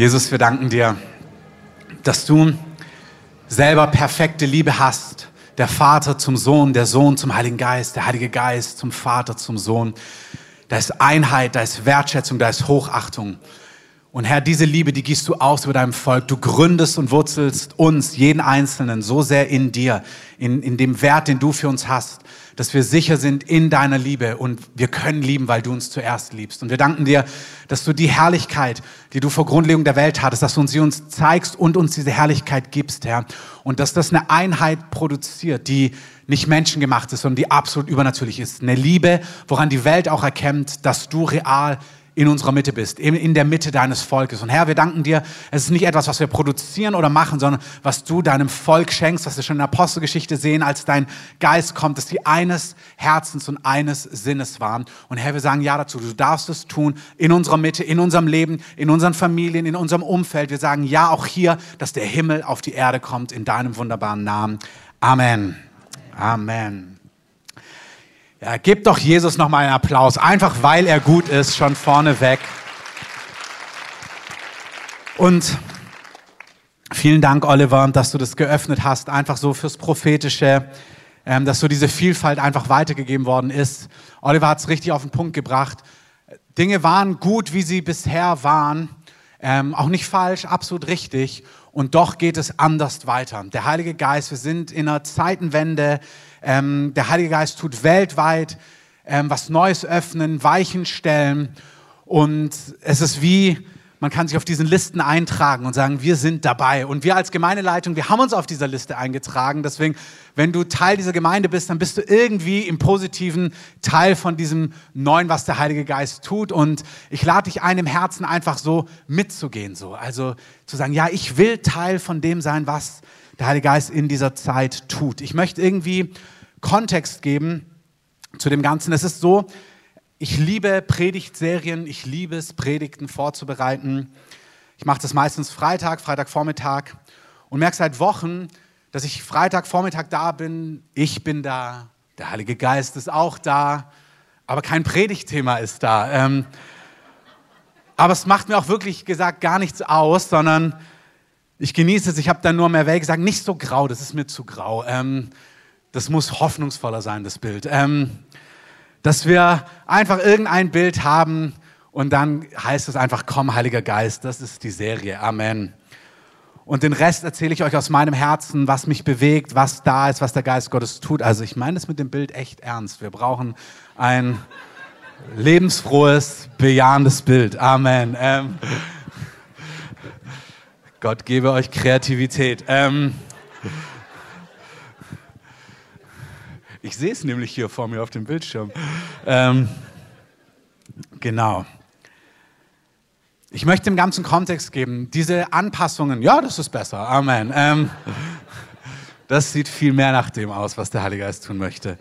Jesus, wir danken dir, dass du selber perfekte Liebe hast. Der Vater zum Sohn, der Sohn zum Heiligen Geist, der Heilige Geist zum Vater, zum Sohn. Da ist Einheit, da ist Wertschätzung, da ist Hochachtung. Und Herr, diese Liebe, die gießt du aus über deinem Volk. Du gründest und wurzelst uns, jeden Einzelnen, so sehr in dir, in, in dem Wert, den du für uns hast, dass wir sicher sind in deiner Liebe und wir können lieben, weil du uns zuerst liebst. Und wir danken dir, dass du die Herrlichkeit, die du vor Grundlegung der Welt hattest, dass du sie uns zeigst und uns diese Herrlichkeit gibst, Herr. Und dass das eine Einheit produziert, die nicht menschengemacht ist, sondern die absolut übernatürlich ist. Eine Liebe, woran die Welt auch erkennt, dass du real bist in unserer Mitte bist, in der Mitte deines Volkes. Und Herr, wir danken dir, es ist nicht etwas, was wir produzieren oder machen, sondern was du deinem Volk schenkst, was wir schon in der Apostelgeschichte sehen, als dein Geist kommt, dass die eines Herzens und eines Sinnes waren. Und Herr, wir sagen ja dazu, du darfst es tun in unserer Mitte, in unserem Leben, in unseren Familien, in unserem Umfeld. Wir sagen ja auch hier, dass der Himmel auf die Erde kommt in deinem wunderbaren Namen. Amen. Amen. Ja, gebt doch Jesus noch mal einen Applaus, einfach weil er gut ist, schon vorneweg. Und vielen Dank, Oliver, dass du das geöffnet hast, einfach so fürs Prophetische, ähm, dass so diese Vielfalt einfach weitergegeben worden ist. Oliver hat es richtig auf den Punkt gebracht. Dinge waren gut, wie sie bisher waren, ähm, auch nicht falsch, absolut richtig. Und doch geht es anders weiter. Der Heilige Geist, wir sind in einer Zeitenwende, ähm, der Heilige Geist tut weltweit ähm, was Neues öffnen, Weichen stellen. Und es ist wie, man kann sich auf diesen Listen eintragen und sagen, wir sind dabei. Und wir als Gemeindeleitung, wir haben uns auf dieser Liste eingetragen. Deswegen, wenn du Teil dieser Gemeinde bist, dann bist du irgendwie im positiven Teil von diesem Neuen, was der Heilige Geist tut. Und ich lade dich ein, im Herzen einfach so mitzugehen. So. Also zu sagen, ja, ich will Teil von dem sein, was der Heilige Geist in dieser Zeit tut. Ich möchte irgendwie Kontext geben zu dem Ganzen. Es ist so, ich liebe Predigtserien, ich liebe es, Predigten vorzubereiten. Ich mache das meistens Freitag, Freitagvormittag und merke seit Wochen, dass ich Freitagvormittag da bin, ich bin da, der Heilige Geist ist auch da, aber kein Predigtthema ist da. Ähm, aber es macht mir auch wirklich gesagt gar nichts aus, sondern ich genieße es, ich habe dann nur mehr Welt gesagt, nicht so grau, das ist mir zu grau. Ähm, das muss hoffnungsvoller sein, das Bild. Ähm, dass wir einfach irgendein Bild haben und dann heißt es einfach, komm, Heiliger Geist, das ist die Serie. Amen. Und den Rest erzähle ich euch aus meinem Herzen, was mich bewegt, was da ist, was der Geist Gottes tut. Also ich meine es mit dem Bild echt ernst. Wir brauchen ein lebensfrohes, bejahendes Bild. Amen. Ähm, Gott gebe euch Kreativität. Ähm, ich sehe es nämlich hier vor mir auf dem Bildschirm. Ähm, genau. Ich möchte im ganzen Kontext geben, diese Anpassungen, ja, das ist besser, Amen. Ähm, das sieht viel mehr nach dem aus, was der Heilige Geist tun möchte.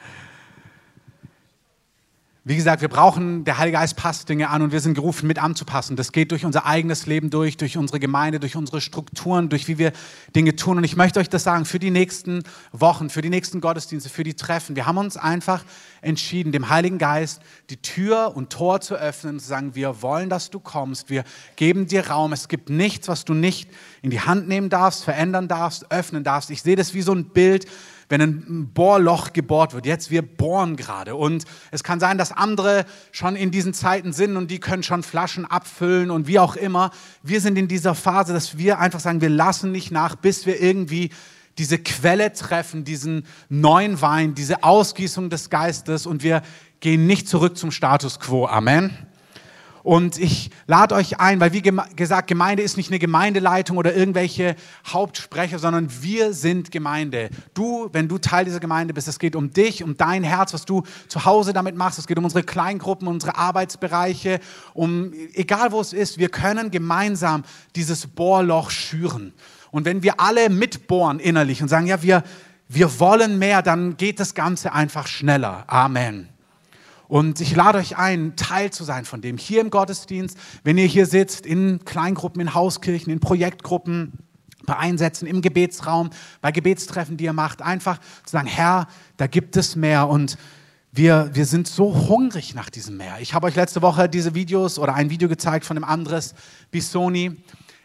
Wie gesagt, wir brauchen, der Heilige Geist passt Dinge an und wir sind gerufen, mit anzupassen. Das geht durch unser eigenes Leben durch, durch unsere Gemeinde, durch unsere Strukturen, durch wie wir Dinge tun. Und ich möchte euch das sagen, für die nächsten Wochen, für die nächsten Gottesdienste, für die Treffen. Wir haben uns einfach entschieden, dem Heiligen Geist die Tür und Tor zu öffnen und zu sagen, wir wollen, dass du kommst. Wir geben dir Raum. Es gibt nichts, was du nicht in die Hand nehmen darfst, verändern darfst, öffnen darfst. Ich sehe das wie so ein Bild, wenn ein Bohrloch gebohrt wird. Jetzt, wir bohren gerade. Und es kann sein, dass andere schon in diesen Zeiten sind und die können schon Flaschen abfüllen und wie auch immer. Wir sind in dieser Phase, dass wir einfach sagen, wir lassen nicht nach, bis wir irgendwie diese Quelle treffen, diesen neuen Wein, diese Ausgießung des Geistes und wir gehen nicht zurück zum Status quo. Amen. Und ich lade euch ein, weil wie gesagt, Gemeinde ist nicht eine Gemeindeleitung oder irgendwelche Hauptsprecher, sondern wir sind Gemeinde. Du, wenn du Teil dieser Gemeinde bist, es geht um dich, um dein Herz, was du zu Hause damit machst. Es geht um unsere Kleingruppen, unsere Arbeitsbereiche, um egal wo es ist, wir können gemeinsam dieses Bohrloch schüren. Und wenn wir alle mitbohren innerlich und sagen, ja, wir, wir wollen mehr, dann geht das Ganze einfach schneller. Amen. Und ich lade euch ein, Teil zu sein von dem. Hier im Gottesdienst, wenn ihr hier sitzt, in Kleingruppen, in Hauskirchen, in Projektgruppen, bei Einsätzen, im Gebetsraum, bei Gebetstreffen, die ihr macht, einfach zu sagen, Herr, da gibt es mehr und wir, wir sind so hungrig nach diesem Meer. Ich habe euch letzte Woche diese Videos oder ein Video gezeigt von dem Andres Bisoni.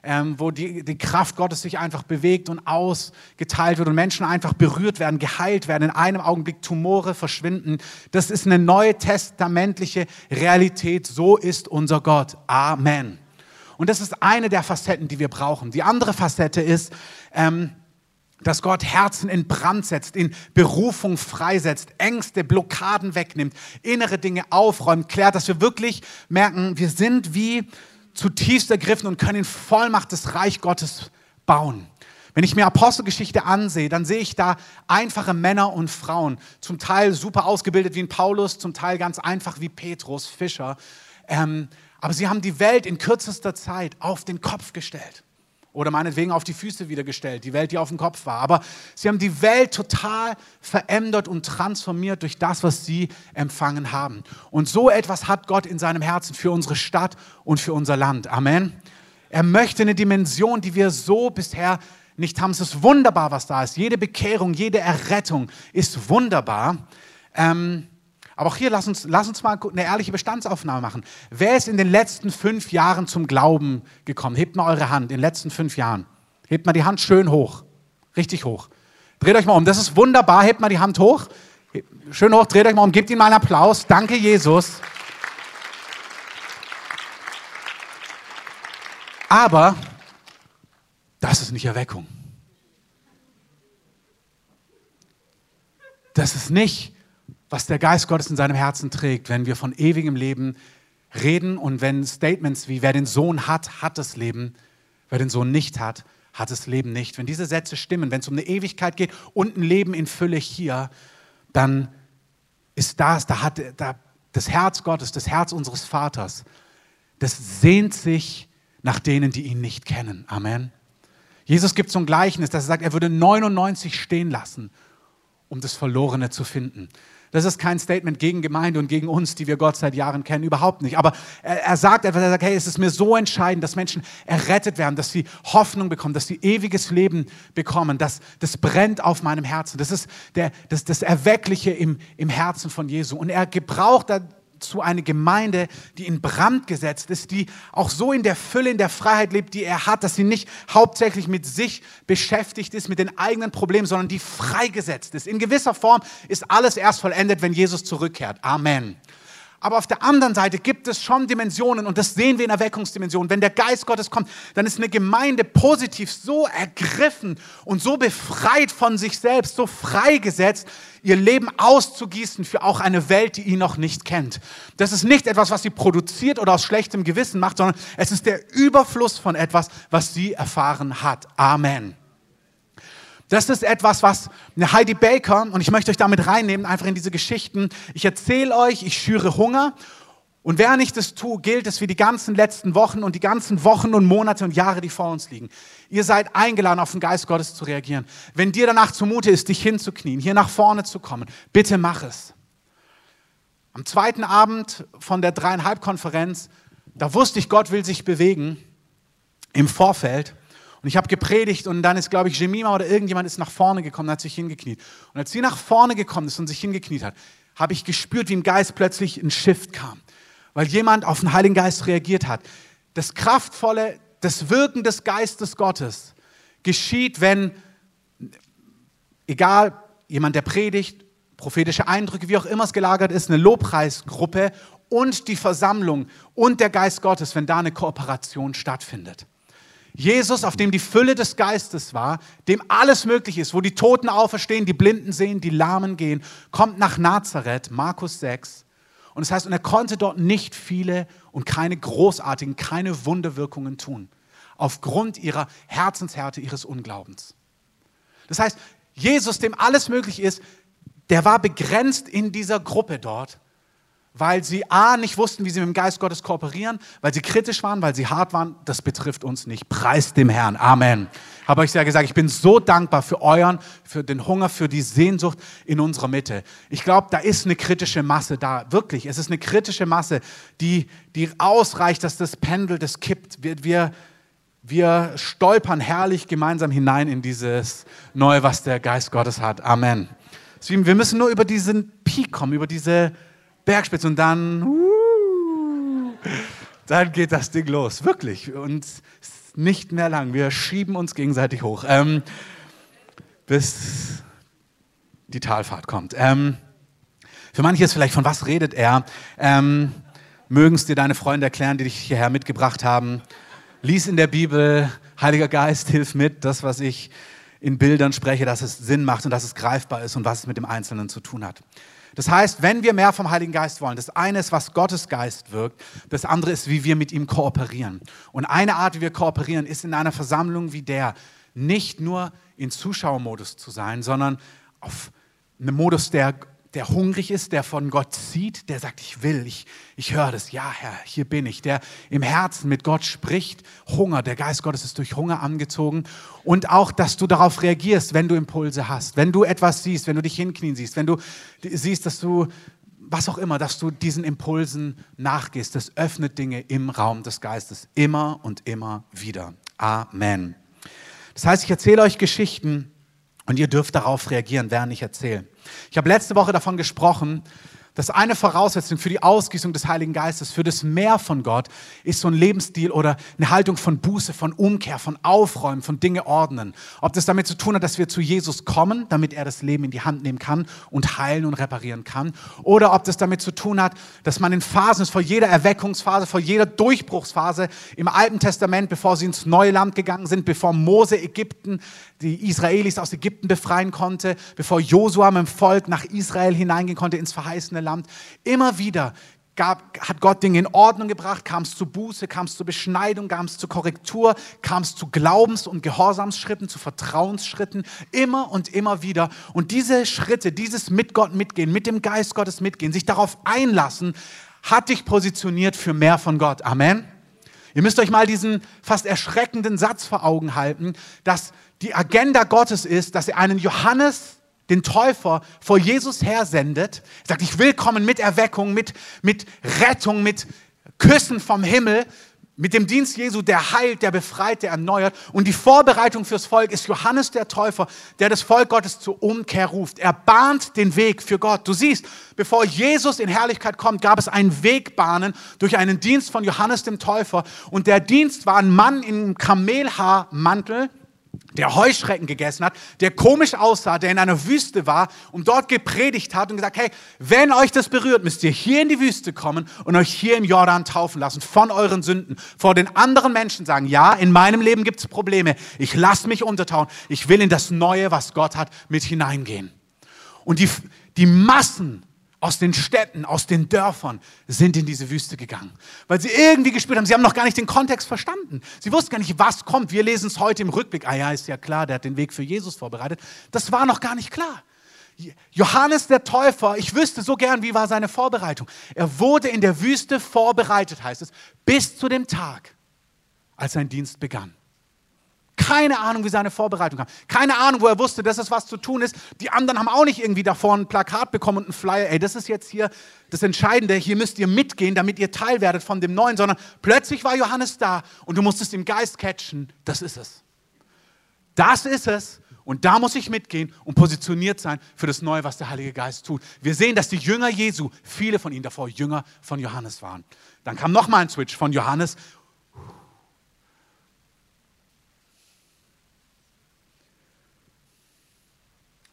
Ähm, wo die, die Kraft Gottes sich einfach bewegt und ausgeteilt wird und Menschen einfach berührt werden, geheilt werden, in einem Augenblick Tumore verschwinden. Das ist eine neue testamentliche Realität. So ist unser Gott. Amen. Und das ist eine der Facetten, die wir brauchen. Die andere Facette ist, ähm, dass Gott Herzen in Brand setzt, in Berufung freisetzt, Ängste, Blockaden wegnimmt, innere Dinge aufräumt, klärt, dass wir wirklich merken, wir sind wie zutiefst ergriffen und können in Vollmacht des Reich Gottes bauen. Wenn ich mir Apostelgeschichte ansehe, dann sehe ich da einfache Männer und Frauen, zum Teil super ausgebildet wie ein Paulus, zum Teil ganz einfach wie Petrus, Fischer. Ähm, aber sie haben die Welt in kürzester Zeit auf den Kopf gestellt. Oder meinetwegen auf die Füße wieder gestellt, die Welt, die auf dem Kopf war. Aber sie haben die Welt total verändert und transformiert durch das, was sie empfangen haben. Und so etwas hat Gott in seinem Herzen für unsere Stadt und für unser Land. Amen. Er möchte eine Dimension, die wir so bisher nicht haben. Es ist wunderbar, was da ist. Jede Bekehrung, jede Errettung ist wunderbar. Ähm, aber auch hier, lass uns, lass uns mal eine ehrliche Bestandsaufnahme machen. Wer ist in den letzten fünf Jahren zum Glauben gekommen? Hebt mal eure Hand in den letzten fünf Jahren. Hebt mal die Hand schön hoch. Richtig hoch. Dreht euch mal um. Das ist wunderbar. Hebt mal die Hand hoch. Schön hoch. Dreht euch mal um. Gebt ihm mal einen Applaus. Danke, Jesus. Aber das ist nicht Erweckung. Das ist nicht was der Geist Gottes in seinem Herzen trägt, wenn wir von ewigem Leben reden und wenn Statements wie wer den Sohn hat, hat das Leben, wer den Sohn nicht hat, hat das Leben nicht. Wenn diese Sätze stimmen, wenn es um eine Ewigkeit geht und ein Leben in Fülle hier, dann ist das, da hat da, das Herz Gottes, das Herz unseres Vaters, das sehnt sich nach denen, die ihn nicht kennen. Amen. Jesus gibt so ein Gleichnis, dass er sagt, er würde 99 stehen lassen, um das Verlorene zu finden. Das ist kein Statement gegen Gemeinde und gegen uns, die wir Gott seit Jahren kennen, überhaupt nicht. Aber er, er sagt etwas, er sagt, hey, es ist mir so entscheidend, dass Menschen errettet werden, dass sie Hoffnung bekommen, dass sie ewiges Leben bekommen. Das, das brennt auf meinem Herzen. Das ist der, das, das Erweckliche im, im Herzen von Jesu. Und er gebraucht da zu einer Gemeinde, die in Brand gesetzt ist, die auch so in der Fülle, in der Freiheit lebt, die er hat, dass sie nicht hauptsächlich mit sich beschäftigt ist, mit den eigenen Problemen, sondern die freigesetzt ist. In gewisser Form ist alles erst vollendet, wenn Jesus zurückkehrt. Amen. Aber auf der anderen Seite gibt es schon Dimensionen und das sehen wir in Erweckungsdimensionen. Wenn der Geist Gottes kommt, dann ist eine Gemeinde positiv so ergriffen und so befreit von sich selbst, so freigesetzt, ihr Leben auszugießen für auch eine Welt, die ihn noch nicht kennt. Das ist nicht etwas, was sie produziert oder aus schlechtem Gewissen macht, sondern es ist der Überfluss von etwas, was sie erfahren hat. Amen. Das ist etwas, was Heidi Baker, und ich möchte euch damit reinnehmen, einfach in diese Geschichten. Ich erzähle euch, ich schüre Hunger. Und während ich das tue, gilt es wie die ganzen letzten Wochen und die ganzen Wochen und Monate und Jahre, die vor uns liegen. Ihr seid eingeladen, auf den Geist Gottes zu reagieren. Wenn dir danach zumute ist, dich hinzuknien, hier nach vorne zu kommen, bitte mach es. Am zweiten Abend von der dreieinhalb Konferenz, da wusste ich, Gott will sich bewegen im Vorfeld. Und ich habe gepredigt und dann ist, glaube ich, Jemima oder irgendjemand ist nach vorne gekommen und hat sich hingekniet. Und als sie nach vorne gekommen ist und sich hingekniet hat, habe ich gespürt, wie im Geist plötzlich ein Shift kam. Weil jemand auf den Heiligen Geist reagiert hat. Das Kraftvolle, das Wirken des Geistes Gottes geschieht, wenn, egal, jemand, der predigt, prophetische Eindrücke, wie auch immer es gelagert ist, eine Lobpreisgruppe und die Versammlung und der Geist Gottes, wenn da eine Kooperation stattfindet. Jesus, auf dem die Fülle des Geistes war, dem alles möglich ist, wo die Toten auferstehen, die Blinden sehen, die Lahmen gehen, kommt nach Nazareth, Markus 6. Und das heißt, und er konnte dort nicht viele und keine großartigen, keine Wunderwirkungen tun, aufgrund ihrer Herzenshärte, ihres Unglaubens. Das heißt, Jesus, dem alles möglich ist, der war begrenzt in dieser Gruppe dort weil sie A, nicht wussten, wie sie mit dem Geist Gottes kooperieren, weil sie kritisch waren, weil sie hart waren. Das betrifft uns nicht. Preis dem Herrn. Amen. Habe euch ja gesagt, ich bin so dankbar für euren, für den Hunger, für die Sehnsucht in unserer Mitte. Ich glaube, da ist eine kritische Masse da. Wirklich. Es ist eine kritische Masse, die, die ausreicht, dass das Pendel, das kippt. Wir, wir, wir stolpern herrlich gemeinsam hinein in dieses Neue, was der Geist Gottes hat. Amen. Wir müssen nur über diesen Peak kommen, über diese Bergspitze und dann, uh, dann geht das Ding los, wirklich. Und nicht mehr lang. Wir schieben uns gegenseitig hoch, ähm, bis die Talfahrt kommt. Ähm, für manche ist vielleicht, von was redet er? Ähm, mögen es dir deine Freunde erklären, die dich hierher mitgebracht haben. Lies in der Bibel, Heiliger Geist, hilf mit, das, was ich in Bildern spreche, dass es Sinn macht und dass es greifbar ist und was es mit dem Einzelnen zu tun hat. Das heißt, wenn wir mehr vom Heiligen Geist wollen, das eine ist, was Gottes Geist wirkt, das andere ist, wie wir mit ihm kooperieren. Und eine Art, wie wir kooperieren, ist in einer Versammlung wie der, nicht nur in Zuschauermodus zu sein, sondern auf einem Modus, der der hungrig ist, der von Gott sieht, der sagt, ich will, ich, ich höre das, ja Herr, hier bin ich, der im Herzen mit Gott spricht, Hunger, der Geist Gottes ist durch Hunger angezogen und auch, dass du darauf reagierst, wenn du Impulse hast, wenn du etwas siehst, wenn du dich hinknien siehst, wenn du siehst, dass du, was auch immer, dass du diesen Impulsen nachgehst, das öffnet Dinge im Raum des Geistes, immer und immer wieder. Amen. Das heißt, ich erzähle euch Geschichten, und ihr dürft darauf reagieren, während ich erzähle. Ich habe letzte Woche davon gesprochen, dass eine Voraussetzung für die Ausgießung des Heiligen Geistes, für das Mehr von Gott, ist so ein Lebensstil oder eine Haltung von Buße, von Umkehr, von Aufräumen, von Dinge ordnen. Ob das damit zu tun hat, dass wir zu Jesus kommen, damit er das Leben in die Hand nehmen kann und heilen und reparieren kann. Oder ob das damit zu tun hat, dass man in Phasen, vor jeder Erweckungsphase, vor jeder Durchbruchsphase im Alten Testament, bevor sie ins neue Land gegangen sind, bevor Mose Ägypten, die Israelis aus Ägypten befreien konnte, bevor Josua mit dem Volk nach Israel hineingehen konnte, ins verheißene Land. Immer wieder gab, hat Gott Dinge in Ordnung gebracht, kam es zu Buße, kam es zu Beschneidung, kam es zu Korrektur, kam es zu Glaubens- und Gehorsamsschritten, zu Vertrauensschritten, immer und immer wieder. Und diese Schritte, dieses mit Gott mitgehen, mit dem Geist Gottes mitgehen, sich darauf einlassen, hat dich positioniert für mehr von Gott. Amen. Ihr müsst euch mal diesen fast erschreckenden Satz vor Augen halten, dass die Agenda Gottes ist, dass er einen Johannes den Täufer vor Jesus hersendet, er sagt, ich will kommen mit Erweckung, mit, mit Rettung, mit Küssen vom Himmel, mit dem Dienst Jesu, der heilt, der befreit, der erneuert. Und die Vorbereitung fürs Volk ist Johannes der Täufer, der das Volk Gottes zur Umkehr ruft. Er bahnt den Weg für Gott. Du siehst, bevor Jesus in Herrlichkeit kommt, gab es einen Wegbahnen durch einen Dienst von Johannes dem Täufer. Und der Dienst war ein Mann im Kamelhaarmantel, der Heuschrecken gegessen hat, der komisch aussah, der in einer Wüste war und dort gepredigt hat und gesagt, hey, wenn euch das berührt, müsst ihr hier in die Wüste kommen und euch hier im Jordan taufen lassen, von euren Sünden, vor den anderen Menschen sagen, ja, in meinem Leben gibt es Probleme, ich lasse mich untertauchen, ich will in das Neue, was Gott hat, mit hineingehen. Und die, die Massen aus den Städten, aus den Dörfern sind in diese Wüste gegangen, weil sie irgendwie gespürt haben, sie haben noch gar nicht den Kontext verstanden. Sie wussten gar nicht, was kommt. Wir lesen es heute im Rückblick. Ah ja, ist ja klar, der hat den Weg für Jesus vorbereitet. Das war noch gar nicht klar. Johannes der Täufer, ich wüsste so gern, wie war seine Vorbereitung. Er wurde in der Wüste vorbereitet, heißt es, bis zu dem Tag, als sein Dienst begann. Keine Ahnung, wie seine Vorbereitung kam. Keine Ahnung, wo er wusste, dass es was zu tun ist. Die anderen haben auch nicht irgendwie davor ein Plakat bekommen und einen Flyer. Ey, das ist jetzt hier das Entscheidende. Hier müsst ihr mitgehen, damit ihr Teil werdet von dem Neuen. Sondern plötzlich war Johannes da und du musstest im Geist catchen. Das ist es. Das ist es. Und da muss ich mitgehen und positioniert sein für das Neue, was der Heilige Geist tut. Wir sehen, dass die Jünger Jesu, viele von ihnen davor Jünger von Johannes waren. Dann kam nochmal ein Switch von Johannes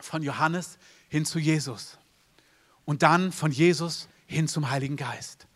von Johannes hin zu Jesus und dann von Jesus hin zum Heiligen Geist.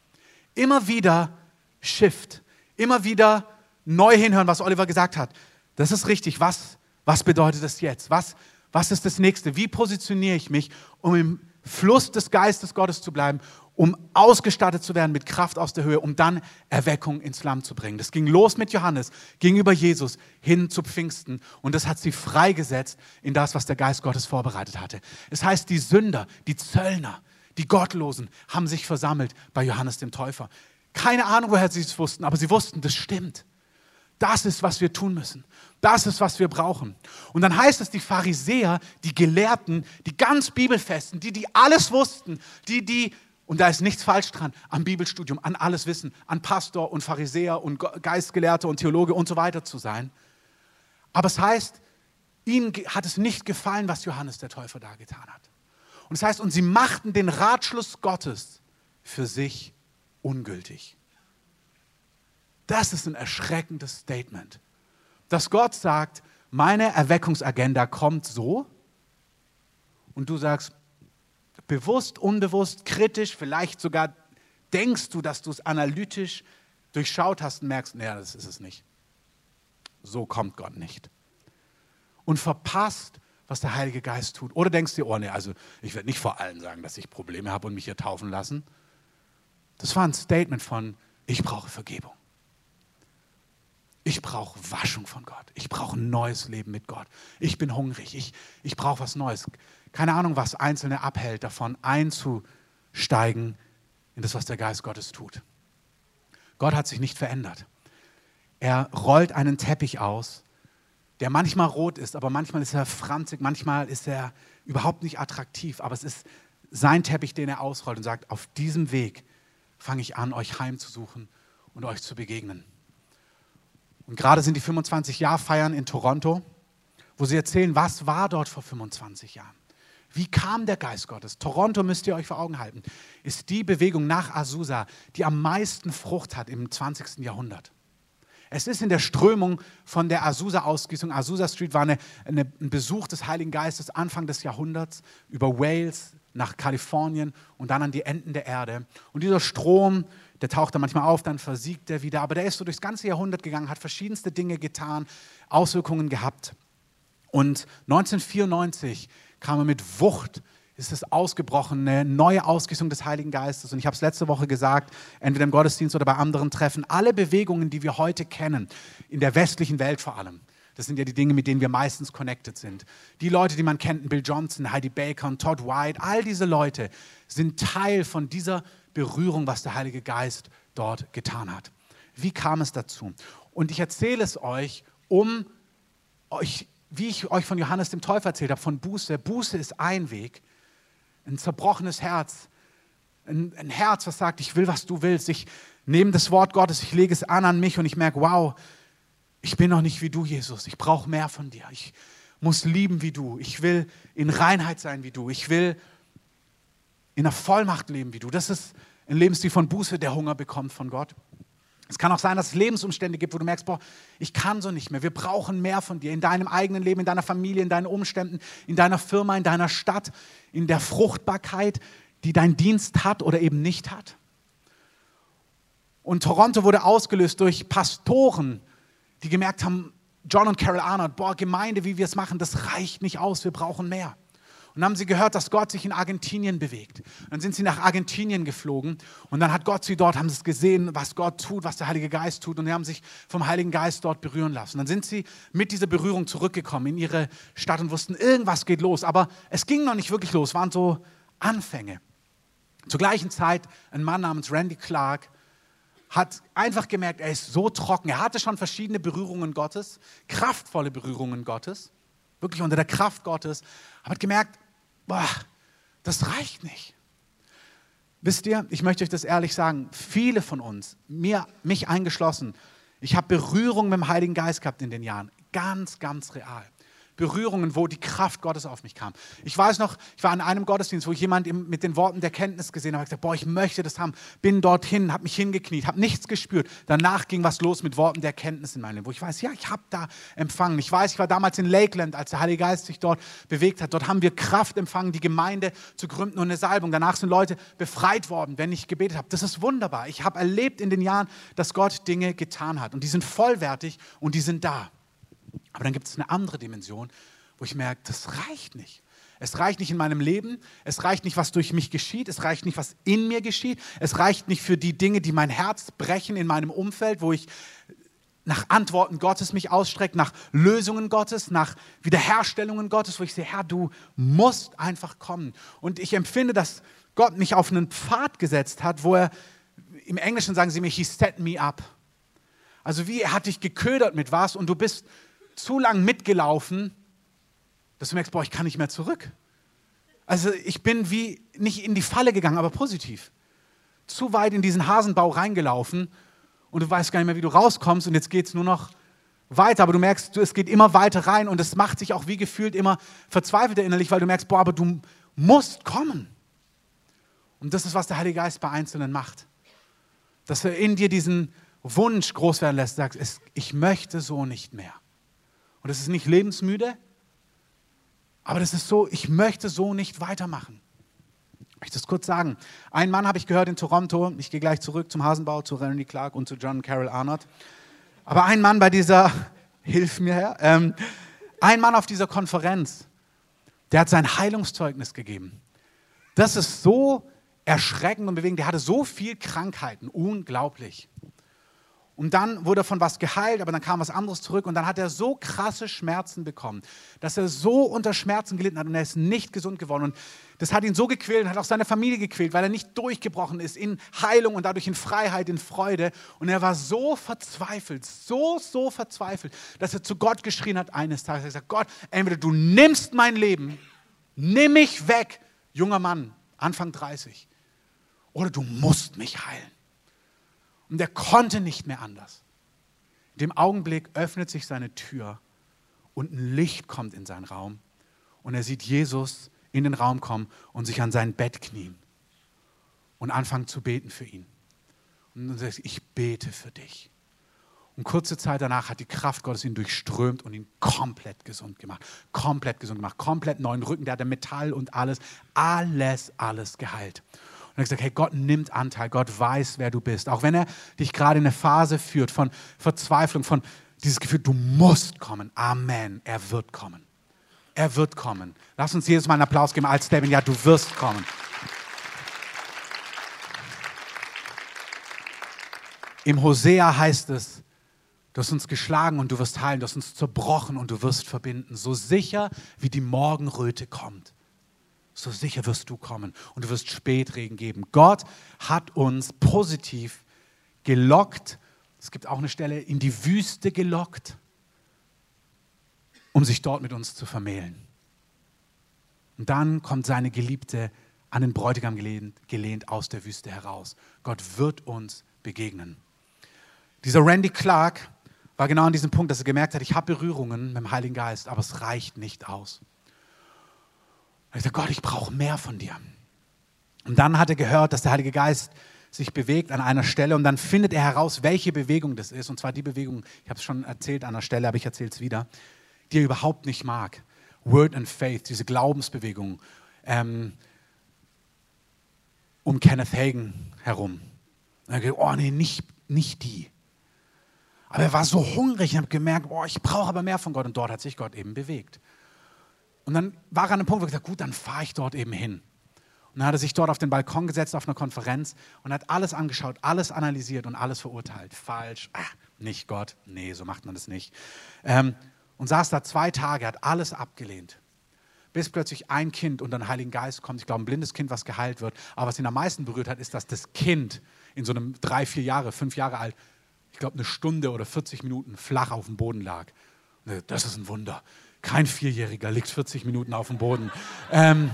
Immer wieder Shift, immer wieder neu hinhören, was Oliver gesagt hat. Das ist richtig. Was, was bedeutet das jetzt? Was, was ist das nächste? Wie positioniere ich mich, um im Fluss des Geistes Gottes zu bleiben um ausgestattet zu werden mit Kraft aus der Höhe, um dann Erweckung ins Land zu bringen. Das ging los mit Johannes, gegenüber Jesus hin zu Pfingsten und das hat sie freigesetzt in das, was der Geist Gottes vorbereitet hatte. Es heißt, die Sünder, die Zöllner, die Gottlosen haben sich versammelt bei Johannes dem Täufer. Keine Ahnung, woher sie es wussten, aber sie wussten, das stimmt. Das ist, was wir tun müssen. Das ist, was wir brauchen. Und dann heißt es, die Pharisäer, die Gelehrten, die ganz Bibelfesten, die, die alles wussten, die, die und da ist nichts falsch dran am Bibelstudium, an alles Wissen, an Pastor und Pharisäer und Geistgelehrter und Theologe und so weiter zu sein. Aber es heißt, ihnen hat es nicht gefallen, was Johannes der Täufer da getan hat. Und es heißt, und sie machten den Ratschluss Gottes für sich ungültig. Das ist ein erschreckendes Statement. Dass Gott sagt, meine Erweckungsagenda kommt so und du sagst, bewusst, unbewusst, kritisch, vielleicht sogar denkst du, dass du es analytisch durchschaut hast und merkst, naja, das ist es nicht. So kommt Gott nicht. Und verpasst, was der Heilige Geist tut. Oder denkst du, oh nee, also ich werde nicht vor allen sagen, dass ich Probleme habe und mich hier taufen lassen. Das war ein Statement von, ich brauche Vergebung. Ich brauche Waschung von Gott. Ich brauche ein neues Leben mit Gott. Ich bin hungrig. Ich, ich brauche was Neues. Keine Ahnung, was Einzelne abhält, davon einzusteigen in das, was der Geist Gottes tut. Gott hat sich nicht verändert. Er rollt einen Teppich aus, der manchmal rot ist, aber manchmal ist er franzig, manchmal ist er überhaupt nicht attraktiv. Aber es ist sein Teppich, den er ausrollt und sagt, auf diesem Weg fange ich an, euch heimzusuchen und euch zu begegnen. Und gerade sind die 25-Jahr-Feiern in Toronto, wo sie erzählen, was war dort vor 25 Jahren. Wie kam der Geist Gottes? Toronto müsst ihr euch vor Augen halten, ist die Bewegung nach Azusa, die am meisten Frucht hat im 20. Jahrhundert. Es ist in der Strömung von der Azusa-Ausgießung. Azusa Street war eine, eine, ein Besuch des Heiligen Geistes Anfang des Jahrhunderts über Wales nach Kalifornien und dann an die Enden der Erde. Und dieser Strom, der taucht dann manchmal auf, dann versiegt er wieder. Aber der ist so durchs ganze Jahrhundert gegangen, hat verschiedenste Dinge getan, Auswirkungen gehabt. Und 1994 kam er mit Wucht, ist es ausgebrochen, eine neue Ausgießung des Heiligen Geistes. Und ich habe es letzte Woche gesagt, entweder im Gottesdienst oder bei anderen Treffen, alle Bewegungen, die wir heute kennen, in der westlichen Welt vor allem, das sind ja die Dinge, mit denen wir meistens connected sind. Die Leute, die man kennt, Bill Johnson, Heidi Baker und Todd White, all diese Leute sind Teil von dieser Berührung, was der Heilige Geist dort getan hat. Wie kam es dazu? Und ich erzähle es euch, um euch wie ich euch von Johannes dem Täufer erzählt habe, von Buße. Buße ist ein Weg, ein zerbrochenes Herz, ein, ein, Herz, was sagt, ich will, was du willst. Ich nehme das Wort Gottes, ich lege es an an mich und ich merke, wow, ich bin noch nicht wie du, Jesus. Ich brauche mehr von dir. Ich muss lieben wie du. Ich will in Reinheit sein wie du. Ich will in der Vollmacht leben wie du. Das ist ein Lebensstil von Buße, der Hunger bekommt von Gott. Es kann auch sein, dass es Lebensumstände gibt, wo du merkst, boah, ich kann so nicht mehr. Wir brauchen mehr von dir in deinem eigenen Leben, in deiner Familie, in deinen Umständen, in deiner Firma, in deiner Stadt, in der Fruchtbarkeit, die dein Dienst hat oder eben nicht hat. Und Toronto wurde ausgelöst durch Pastoren, die gemerkt haben, John und Carol Arnold, boah, Gemeinde, wie wir es machen, das reicht nicht aus, wir brauchen mehr. Und dann haben sie gehört, dass Gott sich in Argentinien bewegt. Dann sind sie nach Argentinien geflogen und dann hat Gott sie dort, haben sie gesehen, was Gott tut, was der Heilige Geist tut und sie haben sich vom Heiligen Geist dort berühren lassen. Dann sind sie mit dieser Berührung zurückgekommen in ihre Stadt und wussten, irgendwas geht los. Aber es ging noch nicht wirklich los, es waren so Anfänge. Zur gleichen Zeit ein Mann namens Randy Clark hat einfach gemerkt, er ist so trocken. Er hatte schon verschiedene Berührungen Gottes, kraftvolle Berührungen Gottes, wirklich unter der Kraft Gottes, aber hat gemerkt, boah, das reicht nicht. Wisst ihr, ich möchte euch das ehrlich sagen, viele von uns, mir, mich eingeschlossen, ich habe Berührung mit dem Heiligen Geist gehabt in den Jahren, ganz, ganz real. Berührungen, wo die Kraft Gottes auf mich kam. Ich weiß noch, ich war in einem Gottesdienst, wo ich jemanden mit den Worten der Kenntnis gesehen habe. Ich gesagt, boah, ich möchte das haben. Bin dorthin, habe mich hingekniet, habe nichts gespürt. Danach ging was los mit Worten der Kenntnis in meinem Leben, wo ich weiß, ja, ich habe da empfangen. Ich weiß, ich war damals in Lakeland, als der Heilige Geist sich dort bewegt hat. Dort haben wir Kraft empfangen, die Gemeinde zu gründen und eine Salbung. Danach sind Leute befreit worden, wenn ich gebetet habe. Das ist wunderbar. Ich habe erlebt in den Jahren, dass Gott Dinge getan hat. Und die sind vollwertig und die sind da. Aber dann gibt es eine andere Dimension, wo ich merke, das reicht nicht. Es reicht nicht in meinem Leben, es reicht nicht, was durch mich geschieht, es reicht nicht, was in mir geschieht, es reicht nicht für die Dinge, die mein Herz brechen in meinem Umfeld, wo ich nach Antworten Gottes mich ausstrecke, nach Lösungen Gottes, nach Wiederherstellungen Gottes, wo ich sehe, Herr, du musst einfach kommen. Und ich empfinde, dass Gott mich auf einen Pfad gesetzt hat, wo er, im Englischen sagen sie mir, he set me up. Also wie er hat dich geködert mit was und du bist zu lang mitgelaufen, dass du merkst, boah, ich kann nicht mehr zurück. Also ich bin wie nicht in die Falle gegangen, aber positiv. Zu weit in diesen Hasenbau reingelaufen und du weißt gar nicht mehr, wie du rauskommst und jetzt geht es nur noch weiter, aber du merkst, es geht immer weiter rein und es macht sich auch wie gefühlt immer verzweifelter innerlich, weil du merkst, boah, aber du musst kommen. Und das ist, was der Heilige Geist bei Einzelnen macht. Dass er in dir diesen Wunsch groß werden lässt, sagst, ich möchte so nicht mehr. Und es ist nicht lebensmüde, aber das ist so, ich möchte so nicht weitermachen. Ich das kurz sagen. Einen Mann habe ich gehört in Toronto, ich gehe gleich zurück zum Hasenbau, zu Randy Clark und zu John Carroll Arnott. Aber ein Mann bei dieser, hilf mir her, ähm, ein Mann auf dieser Konferenz, der hat sein Heilungszeugnis gegeben. Das ist so erschreckend und bewegend. Der hatte so viel Krankheiten, unglaublich. Und dann wurde er von was geheilt, aber dann kam was anderes zurück und dann hat er so krasse Schmerzen bekommen, dass er so unter Schmerzen gelitten hat und er ist nicht gesund geworden. Und das hat ihn so gequält und hat auch seine Familie gequält, weil er nicht durchgebrochen ist in Heilung und dadurch in Freiheit, in Freude. Und er war so verzweifelt, so, so verzweifelt, dass er zu Gott geschrien hat eines Tages. Er hat gesagt, Gott, entweder du nimmst mein Leben, nimm mich weg, junger Mann, Anfang 30, oder du musst mich heilen. Und er konnte nicht mehr anders. In dem Augenblick öffnet sich seine Tür und ein Licht kommt in seinen Raum. Und er sieht Jesus in den Raum kommen und sich an sein Bett knien und anfangen zu beten für ihn. Und dann sagt, ich bete für dich. Und kurze Zeit danach hat die Kraft Gottes ihn durchströmt und ihn komplett gesund gemacht. Komplett gesund gemacht. Komplett neuen Rücken. Der hatte Metall und alles. Alles, alles geheilt. Und er hat gesagt, hey, Gott nimmt Anteil, Gott weiß, wer du bist. Auch wenn er dich gerade in eine Phase führt von Verzweiflung, von dieses Gefühl, du musst kommen. Amen, er wird kommen. Er wird kommen. Lass uns jedes Mal einen Applaus geben als Devin, ja, du wirst kommen. Im Hosea heißt es, du hast uns geschlagen und du wirst heilen, du hast uns zerbrochen und du wirst verbinden, so sicher wie die Morgenröte kommt so sicher wirst du kommen und du wirst Spätregen geben. Gott hat uns positiv gelockt. Es gibt auch eine Stelle in die Wüste gelockt, um sich dort mit uns zu vermählen. Und dann kommt seine Geliebte an den Bräutigam gelehnt, gelehnt aus der Wüste heraus. Gott wird uns begegnen. Dieser Randy Clark war genau an diesem Punkt, dass er gemerkt hat, ich habe Berührungen mit dem Heiligen Geist, aber es reicht nicht aus. Und ich sagte, Gott, ich brauche mehr von dir. Und dann hat er gehört, dass der Heilige Geist sich bewegt an einer Stelle und dann findet er heraus, welche Bewegung das ist. Und zwar die Bewegung, ich habe es schon erzählt an der Stelle, aber ich erzähle es wieder, die er überhaupt nicht mag. Word and Faith, diese Glaubensbewegung ähm, um Kenneth Hagen herum. Und er gesagt, oh nee, nicht, nicht die. Aber er war so hungrig und hat gemerkt, oh, ich brauche aber mehr von Gott. Und dort hat sich Gott eben bewegt. Und dann war er an einem Punkt, wo er gesagt gut, dann fahre ich dort eben hin. Und dann hat er sich dort auf den Balkon gesetzt auf einer Konferenz und hat alles angeschaut, alles analysiert und alles verurteilt. Falsch, ah, nicht Gott, nee, so macht man das nicht. Ähm, und saß da zwei Tage, hat alles abgelehnt. Bis plötzlich ein Kind unter den Heiligen Geist kommt, ich glaube ein blindes Kind, was geheilt wird. Aber was ihn am meisten berührt hat, ist, dass das Kind in so einem drei, vier Jahre, fünf Jahre alt, ich glaube eine Stunde oder 40 Minuten flach auf dem Boden lag. Das ist ein Wunder. Kein Vierjähriger liegt 40 Minuten auf dem Boden. Ähm,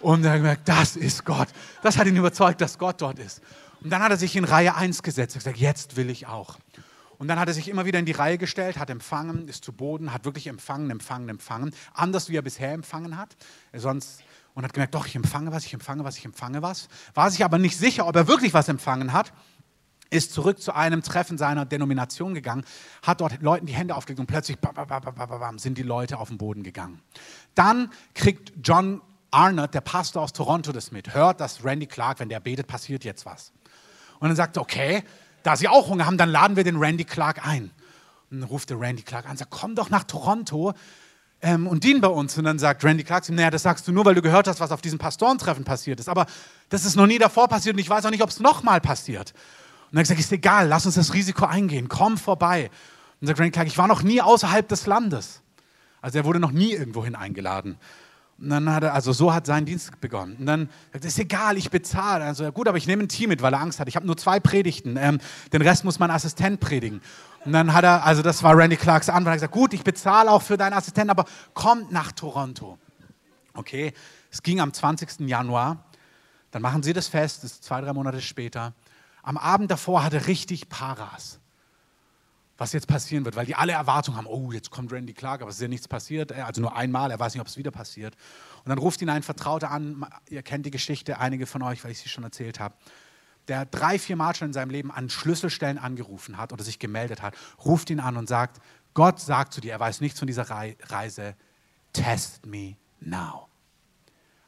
und er hat gemerkt, das ist Gott. Das hat ihn überzeugt, dass Gott dort ist. Und dann hat er sich in Reihe 1 gesetzt und gesagt, jetzt will ich auch. Und dann hat er sich immer wieder in die Reihe gestellt, hat empfangen, ist zu Boden, hat wirklich empfangen, empfangen, empfangen. Anders wie er bisher empfangen hat. Sonst, und hat gemerkt, doch, ich empfange was, ich empfange was, ich empfange was. War sich aber nicht sicher, ob er wirklich was empfangen hat ist zurück zu einem Treffen seiner Denomination gegangen, hat dort Leuten die Hände aufgelegt und plötzlich sind die Leute auf den Boden gegangen. Dann kriegt John Arnott, der Pastor aus Toronto, das mit, hört, dass Randy Clark, wenn der betet, passiert jetzt was. Und dann sagt er, okay, da sie auch Hunger haben, dann laden wir den Randy Clark ein. Und dann ruft der Randy Clark an sagt, komm doch nach Toronto ähm, und dien bei uns. Und dann sagt Randy Clark zu ihm, naja, das sagst du nur, weil du gehört hast, was auf diesem Pastorentreffen passiert ist. Aber das ist noch nie davor passiert und ich weiß auch nicht, ob es nochmal passiert. Und dann gesagt, ist egal, lass uns das Risiko eingehen, komm vorbei. Und sagt Randy Clark, ich war noch nie außerhalb des Landes. Also er wurde noch nie irgendwohin eingeladen. Und dann hat er, also so hat sein Dienst begonnen. Und dann sagt er, ist egal, ich bezahle. Also ja, gut, aber ich nehme ein Team mit, weil er Angst hat. Ich habe nur zwei Predigten. Ähm, den Rest muss mein Assistent predigen. Und dann hat er, also das war Randy Clarks Antwort, er hat gesagt, gut, ich bezahle auch für deinen Assistenten, aber kommt nach Toronto. Okay, es ging am 20. Januar. Dann machen sie das fest, das ist zwei, drei Monate später. Am Abend davor hatte richtig Paras, was jetzt passieren wird, weil die alle Erwartungen haben, oh, jetzt kommt Randy Clark, aber es ist ja nichts passiert, also nur einmal, er weiß nicht, ob es wieder passiert. Und dann ruft ihn ein Vertrauter an, ihr kennt die Geschichte, einige von euch, weil ich sie schon erzählt habe. der drei, vier Mal schon in seinem Leben an Schlüsselstellen angerufen hat oder sich gemeldet hat, ruft ihn an und sagt, Gott sagt zu dir, er weiß nichts von dieser Reise, test me now.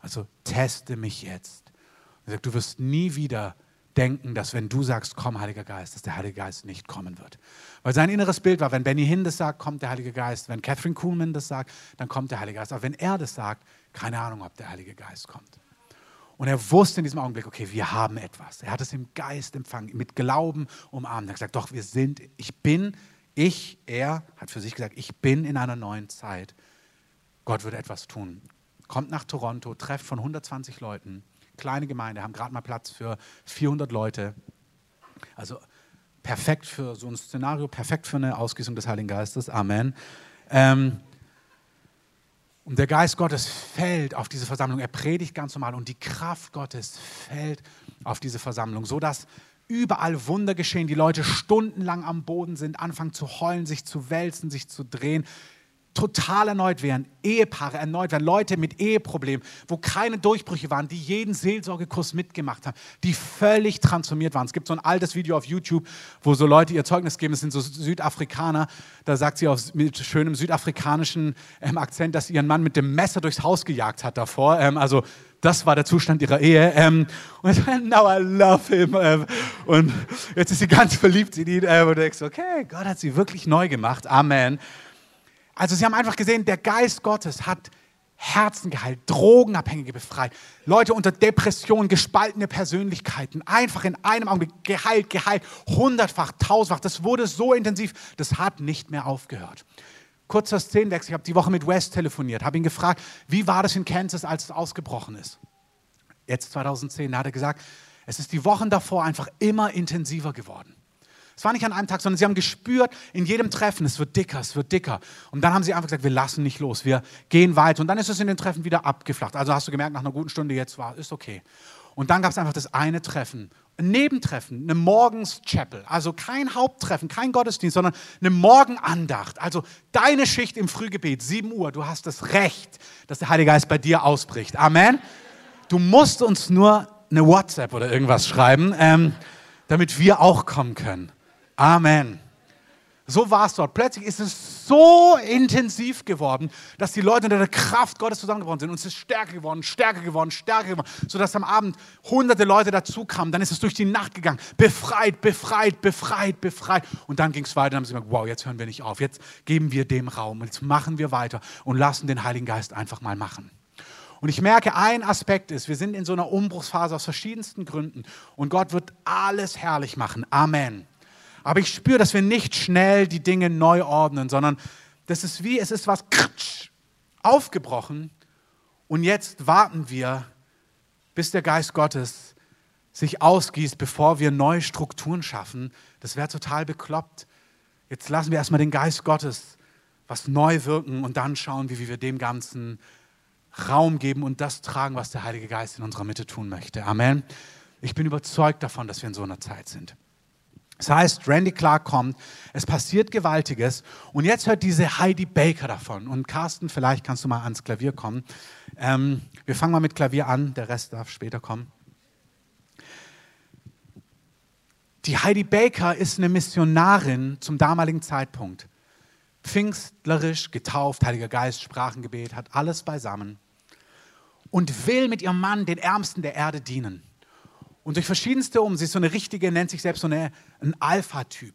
Also teste mich jetzt. Er sagt, du wirst nie wieder denken, dass wenn du sagst, komm, Heiliger Geist, dass der Heilige Geist nicht kommen wird. Weil sein inneres Bild war, wenn Benny Hinn das sagt, kommt der Heilige Geist. Wenn Catherine Kuhlman das sagt, dann kommt der Heilige Geist. Aber wenn er das sagt, keine Ahnung, ob der Heilige Geist kommt. Und er wusste in diesem Augenblick, okay, wir haben etwas. Er hat es im Geist empfangen, mit Glauben umarmt. Er hat gesagt, doch, wir sind, ich bin, ich, er hat für sich gesagt, ich bin in einer neuen Zeit. Gott wird etwas tun. Kommt nach Toronto, trefft von 120 Leuten kleine Gemeinde, haben gerade mal Platz für 400 Leute. Also perfekt für so ein Szenario, perfekt für eine Ausgießung des Heiligen Geistes. Amen. Ähm, und der Geist Gottes fällt auf diese Versammlung. Er predigt ganz normal und die Kraft Gottes fällt auf diese Versammlung, sodass überall Wunder geschehen. Die Leute stundenlang am Boden sind, anfangen zu heulen, sich zu wälzen, sich zu drehen total erneut werden, Ehepaare erneut werden, Leute mit Eheproblemen, wo keine Durchbrüche waren, die jeden Seelsorgekurs mitgemacht haben, die völlig transformiert waren. Es gibt so ein altes Video auf YouTube, wo so Leute ihr Zeugnis geben, es sind so Südafrikaner, da sagt sie auf, mit schönem südafrikanischen ähm, Akzent, dass sie ihren Mann mit dem Messer durchs Haus gejagt hat davor. Ähm, also das war der Zustand ihrer Ehe. Ähm, und now I love him. Ähm, und jetzt ist sie ganz verliebt in ihn. Ähm, und denkst, okay, Gott hat sie wirklich neu gemacht. Amen. Also sie haben einfach gesehen, der Geist Gottes hat Herzen geheilt, Drogenabhängige befreit, Leute unter Depressionen, gespaltene Persönlichkeiten, einfach in einem Augenblick geheilt, geheilt, hundertfach, tausendfach. Das wurde so intensiv, das hat nicht mehr aufgehört. Kurzer Szenenwechsel, ich habe die Woche mit West telefoniert, habe ihn gefragt, wie war das in Kansas, als es ausgebrochen ist? Jetzt 2010, da hat er gesagt, es ist die Wochen davor einfach immer intensiver geworden. Es war nicht an einem Tag, sondern sie haben gespürt, in jedem Treffen, es wird dicker, es wird dicker. Und dann haben sie einfach gesagt, wir lassen nicht los, wir gehen weiter. Und dann ist es in den Treffen wieder abgeflacht. Also hast du gemerkt, nach einer guten Stunde jetzt war, ist okay. Und dann gab es einfach das eine Treffen, ein Nebentreffen, eine Morgens-Chapel. Also kein Haupttreffen, kein Gottesdienst, sondern eine Morgenandacht. Also deine Schicht im Frühgebet, 7 Uhr. Du hast das Recht, dass der Heilige Geist bei dir ausbricht. Amen. Du musst uns nur eine WhatsApp oder irgendwas schreiben, ähm, damit wir auch kommen können. Amen. So war es dort. Plötzlich ist es so intensiv geworden, dass die Leute unter der Kraft Gottes zusammengebrochen sind. Und es ist stärker geworden, stärker geworden, stärker geworden, sodass am Abend hunderte Leute dazukamen. Dann ist es durch die Nacht gegangen. Befreit, befreit, befreit, befreit. Und dann ging es weiter. Dann haben sie gesagt, wow, jetzt hören wir nicht auf. Jetzt geben wir dem Raum. Jetzt machen wir weiter und lassen den Heiligen Geist einfach mal machen. Und ich merke, ein Aspekt ist, wir sind in so einer Umbruchsphase aus verschiedensten Gründen. Und Gott wird alles herrlich machen. Amen. Aber ich spüre, dass wir nicht schnell die Dinge neu ordnen, sondern das ist wie, es ist was aufgebrochen und jetzt warten wir, bis der Geist Gottes sich ausgießt, bevor wir neue Strukturen schaffen. Das wäre total bekloppt. Jetzt lassen wir erstmal den Geist Gottes was neu wirken und dann schauen wir, wie wir dem Ganzen Raum geben und das tragen, was der Heilige Geist in unserer Mitte tun möchte. Amen. Ich bin überzeugt davon, dass wir in so einer Zeit sind. Das heißt, Randy Clark kommt, es passiert Gewaltiges und jetzt hört diese Heidi Baker davon. Und Carsten, vielleicht kannst du mal ans Klavier kommen. Ähm, wir fangen mal mit Klavier an, der Rest darf später kommen. Die Heidi Baker ist eine Missionarin zum damaligen Zeitpunkt. Pfingstlerisch, getauft, Heiliger Geist, Sprachengebet, hat alles beisammen und will mit ihrem Mann den Ärmsten der Erde dienen. Und durch verschiedenste um, sie ist so eine richtige, nennt sich selbst so eine, ein Alpha-Typ.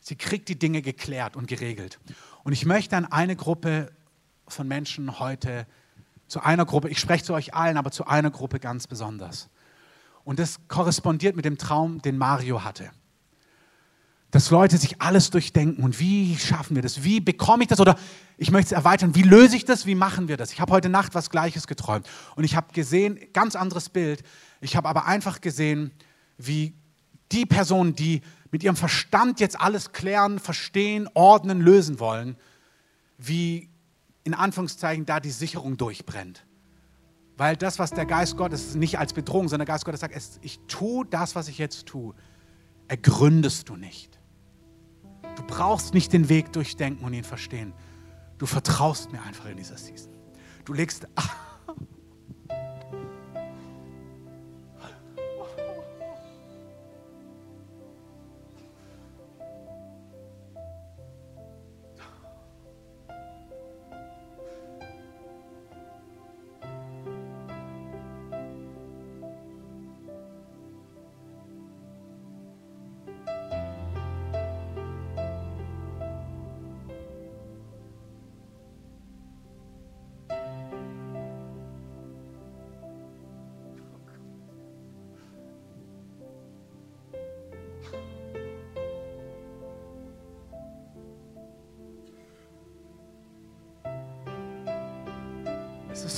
Sie kriegt die Dinge geklärt und geregelt. Und ich möchte an eine Gruppe von Menschen heute, zu einer Gruppe, ich spreche zu euch allen, aber zu einer Gruppe ganz besonders. Und das korrespondiert mit dem Traum, den Mario hatte. Dass Leute sich alles durchdenken und wie schaffen wir das? Wie bekomme ich das? Oder ich möchte es erweitern, wie löse ich das? Wie machen wir das? Ich habe heute Nacht was Gleiches geträumt und ich habe gesehen, ganz anderes Bild, ich habe aber einfach gesehen, wie die Personen, die mit ihrem Verstand jetzt alles klären, verstehen, ordnen, lösen wollen, wie in Anführungszeichen da die Sicherung durchbrennt. Weil das, was der Geist Gottes nicht als Bedrohung, sondern der Geist Gottes sagt, ich tue das, was ich jetzt tue, ergründest du nicht. Du brauchst nicht den Weg durchdenken und ihn verstehen. Du vertraust mir einfach in dieser Season. Du legst,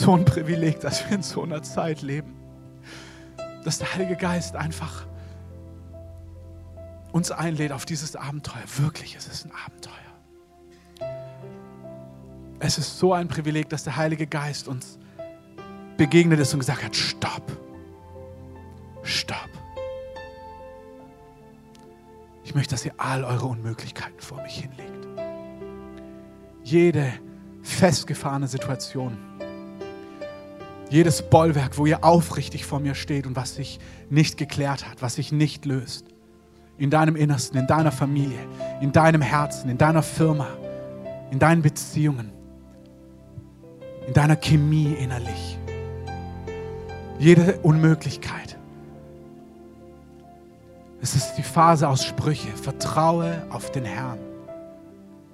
so ein Privileg, dass wir in so einer Zeit leben, dass der Heilige Geist einfach uns einlädt auf dieses Abenteuer. Wirklich, es ist ein Abenteuer. Es ist so ein Privileg, dass der Heilige Geist uns begegnet ist und gesagt hat, stopp, stopp. Ich möchte, dass ihr all eure Unmöglichkeiten vor mich hinlegt. Jede festgefahrene Situation, jedes Bollwerk, wo ihr aufrichtig vor mir steht und was sich nicht geklärt hat, was sich nicht löst, in deinem Innersten, in deiner Familie, in deinem Herzen, in deiner Firma, in deinen Beziehungen, in deiner Chemie innerlich. Jede Unmöglichkeit. Es ist die Phase aus Sprüche. Vertraue auf den Herrn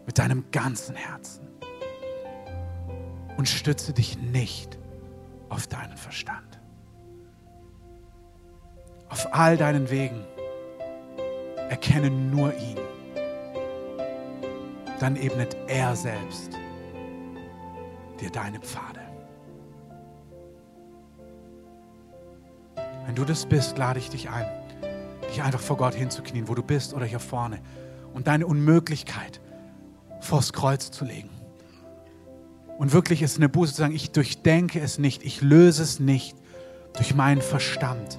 mit deinem ganzen Herzen und stütze dich nicht auf deinen Verstand. Auf all deinen Wegen erkenne nur ihn. Dann ebnet er selbst dir deine Pfade. Wenn du das bist, lade ich dich ein, dich einfach vor Gott hinzuknien, wo du bist oder hier vorne und deine Unmöglichkeit vors Kreuz zu legen. Und wirklich ist eine Buße zu sagen, ich durchdenke es nicht, ich löse es nicht durch meinen Verstand.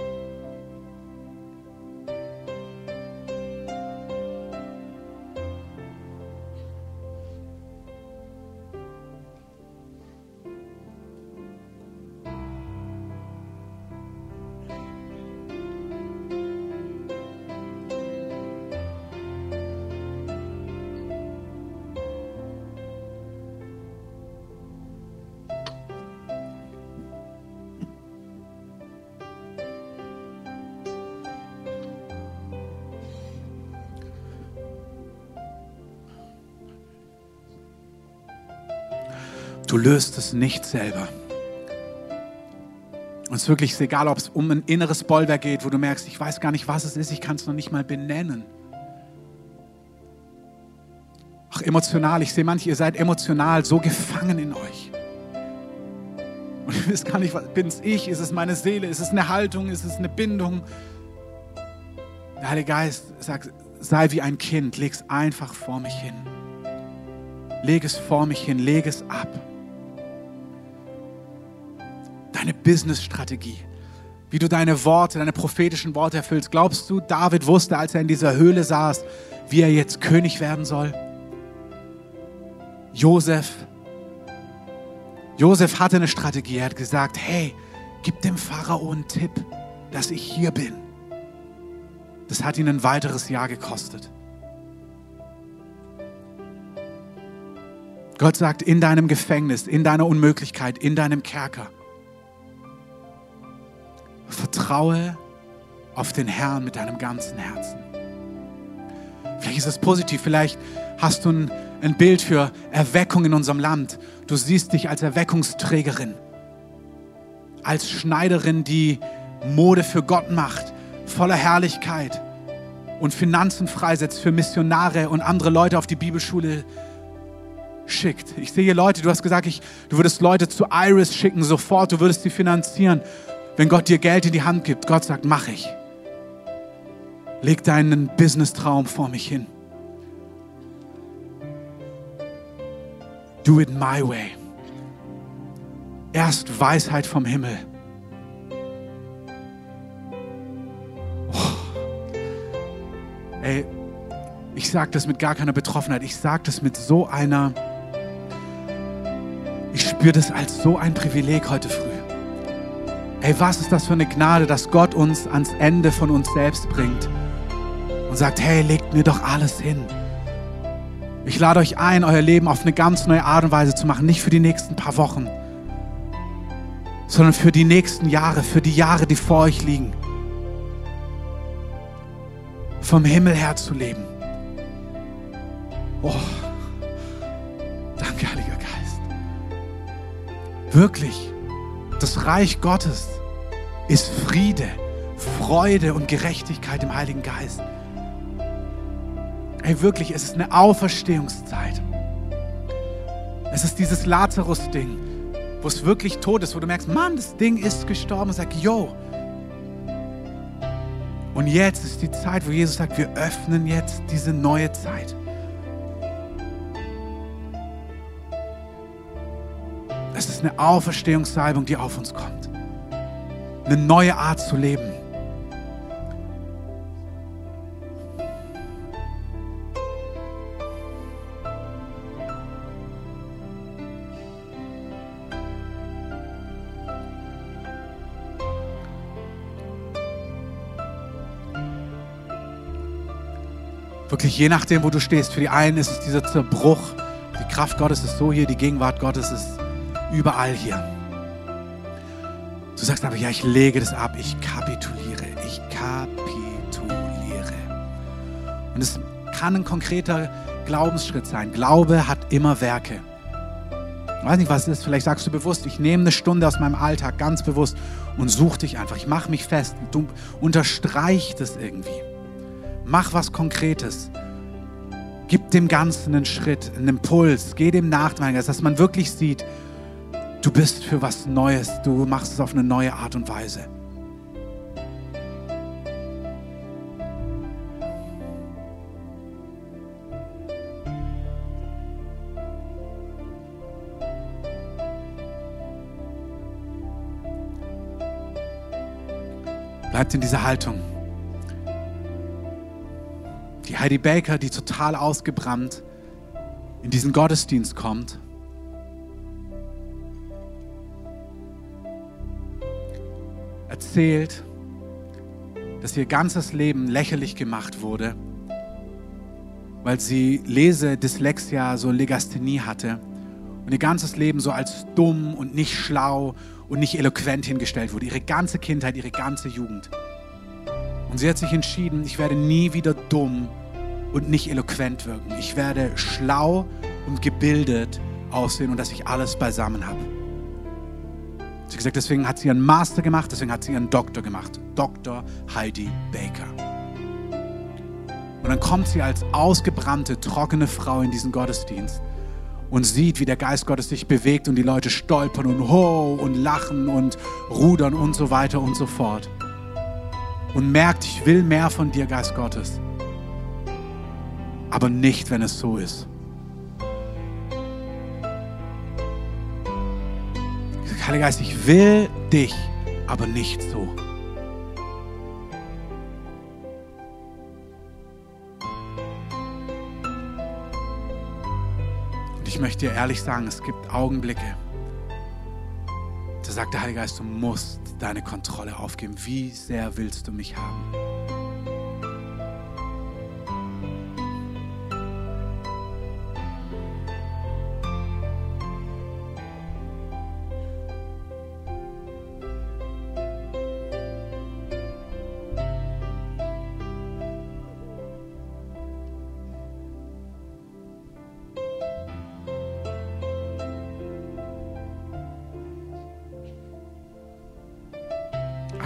Du löst es nicht selber. Und es ist wirklich egal, ob es um ein inneres Bollwerk geht, wo du merkst, ich weiß gar nicht, was es ist, ich kann es noch nicht mal benennen. Auch emotional, ich sehe manche, ihr seid emotional so gefangen in euch. Und ihr wisst gar nicht, bin es ich, ist es meine Seele, ist es eine Haltung, ist es eine Bindung. Der Heilige Geist sagt, sei wie ein Kind, leg es einfach vor mich hin. Leg es vor mich hin, leg es ab deine Business-Strategie, wie du deine Worte, deine prophetischen Worte erfüllst. Glaubst du, David wusste, als er in dieser Höhle saß, wie er jetzt König werden soll? Josef, Josef hatte eine Strategie. Er hat gesagt, hey, gib dem Pharao einen Tipp, dass ich hier bin. Das hat ihn ein weiteres Jahr gekostet. Gott sagt, in deinem Gefängnis, in deiner Unmöglichkeit, in deinem Kerker, Vertraue auf den Herrn mit deinem ganzen Herzen. Vielleicht ist es positiv, vielleicht hast du ein, ein Bild für Erweckung in unserem Land. Du siehst dich als Erweckungsträgerin, als Schneiderin, die Mode für Gott macht, voller Herrlichkeit und Finanzen freisetzt für Missionare und andere Leute auf die Bibelschule schickt. Ich sehe Leute, du hast gesagt, ich, du würdest Leute zu Iris schicken, sofort, du würdest sie finanzieren. Wenn Gott dir Geld in die Hand gibt, Gott sagt, mach ich. Leg deinen Business-Traum vor mich hin. Do it my way. Erst Weisheit vom Himmel. Oh. Ey, ich sage das mit gar keiner Betroffenheit. Ich sage das mit so einer, ich spüre das als so ein Privileg heute früh. Hey, was ist das für eine Gnade, dass Gott uns ans Ende von uns selbst bringt und sagt, hey, legt mir doch alles hin. Ich lade euch ein, euer Leben auf eine ganz neue Art und Weise zu machen, nicht für die nächsten paar Wochen, sondern für die nächsten Jahre, für die Jahre, die vor euch liegen. Vom Himmel her zu leben. Oh, danke, Heiliger Geist. Wirklich, das Reich Gottes ist Friede, Freude und Gerechtigkeit im Heiligen Geist. Ey, wirklich, es ist eine Auferstehungszeit. Es ist dieses Lazarus-Ding, wo es wirklich tot ist, wo du merkst, Mann, das Ding ist gestorben und sag, yo. Und jetzt ist die Zeit, wo Jesus sagt, wir öffnen jetzt diese neue Zeit. Es ist eine Auferstehungssalbung, die auf uns kommt. Eine neue Art zu leben. Wirklich je nachdem, wo du stehst. Für die einen ist es dieser Zerbruch. Die Kraft Gottes ist so hier, die Gegenwart Gottes ist überall hier. Du sagst aber, ja, ich lege das ab, ich kapituliere, ich kapituliere. Und es kann ein konkreter Glaubensschritt sein. Glaube hat immer Werke. Ich weiß nicht, was es ist. Vielleicht sagst du bewusst, ich nehme eine Stunde aus meinem Alltag ganz bewusst und suche dich einfach. Ich mache mich fest. Du unterstreich das irgendwie. Mach was Konkretes. Gib dem Ganzen einen Schritt, einen Impuls. Geh dem nach, dass man wirklich sieht, du bist für was Neues. Du machst es auf eine neue Art und Weise. Bleibt in dieser Haltung. Die Heidi Baker, die total ausgebrannt in diesen Gottesdienst kommt. Erzählt, dass ihr ganzes Leben lächerlich gemacht wurde, weil sie Lesedyslexia, so Legasthenie hatte und ihr ganzes Leben so als dumm und nicht schlau und nicht eloquent hingestellt wurde. Ihre ganze Kindheit, ihre ganze Jugend. Und sie hat sich entschieden, ich werde nie wieder dumm und nicht eloquent wirken. Ich werde schlau und gebildet aussehen und dass ich alles beisammen habe. Sie hat gesagt, deswegen hat sie ihren Master gemacht, deswegen hat sie ihren Doktor gemacht. Dr. Heidi Baker. Und dann kommt sie als ausgebrannte, trockene Frau in diesen Gottesdienst und sieht, wie der Geist Gottes sich bewegt und die Leute stolpern und ho und lachen und rudern und so weiter und so fort und merkt, ich will mehr von dir, Geist Gottes. Aber nicht, wenn es so ist. Heiliger Geist, ich will dich, aber nicht so. Und ich möchte dir ehrlich sagen, es gibt Augenblicke, da sagt der Heilige Geist, du musst deine Kontrolle aufgeben. Wie sehr willst du mich haben?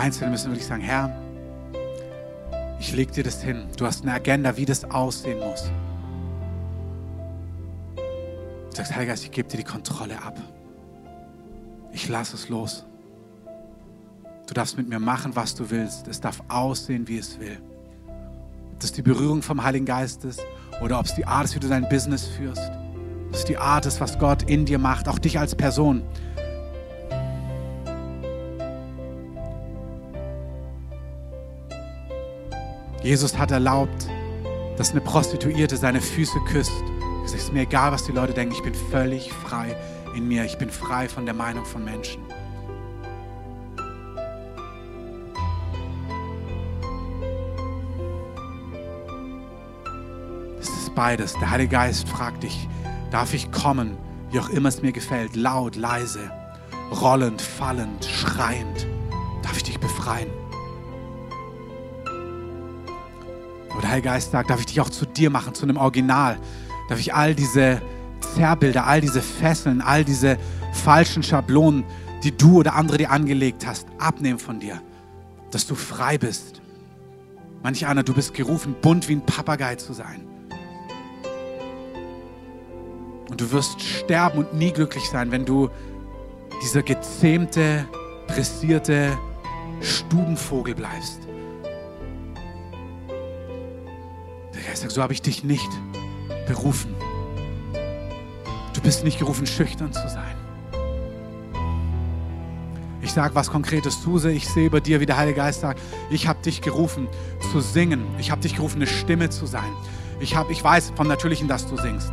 Einzelne müssen wirklich sagen, Herr, ich lege dir das hin. Du hast eine Agenda, wie das aussehen muss. Du sagst, Heiliger Geist, ich gebe dir die Kontrolle ab. Ich lasse es los. Du darfst mit mir machen, was du willst. Es darf aussehen, wie es will. Ob das die Berührung vom Heiligen Geist ist oder ob es die Art ist, wie du dein Business führst. Ob es die Art ist, was Gott in dir macht, auch dich als Person. Jesus hat erlaubt, dass eine Prostituierte seine Füße küsst. Es ist mir egal, was die Leute denken. Ich bin völlig frei in mir. Ich bin frei von der Meinung von Menschen. Es ist beides. Der Heilige Geist fragt dich, darf ich kommen, wie auch immer es mir gefällt, laut, leise, rollend, fallend, schreiend. Darf ich dich befreien? Der Heilige Geist sagt, darf ich dich auch zu dir machen, zu einem Original? Darf ich all diese Zerrbilder, all diese Fesseln, all diese falschen Schablonen, die du oder andere dir angelegt hast, abnehmen von dir? Dass du frei bist. Manch einer, du bist gerufen, bunt wie ein Papagei zu sein. Und du wirst sterben und nie glücklich sein, wenn du dieser gezähmte, dressierte Stubenvogel bleibst. Geist sagt, so habe ich dich nicht berufen. Du bist nicht gerufen, schüchtern zu sein. Ich sage was Konkretes zu, ich sehe bei dir, wie der Heilige Geist sagt, ich habe dich gerufen zu singen. Ich habe dich gerufen, eine Stimme zu sein. Ich, hab, ich weiß vom Natürlichen, dass du singst.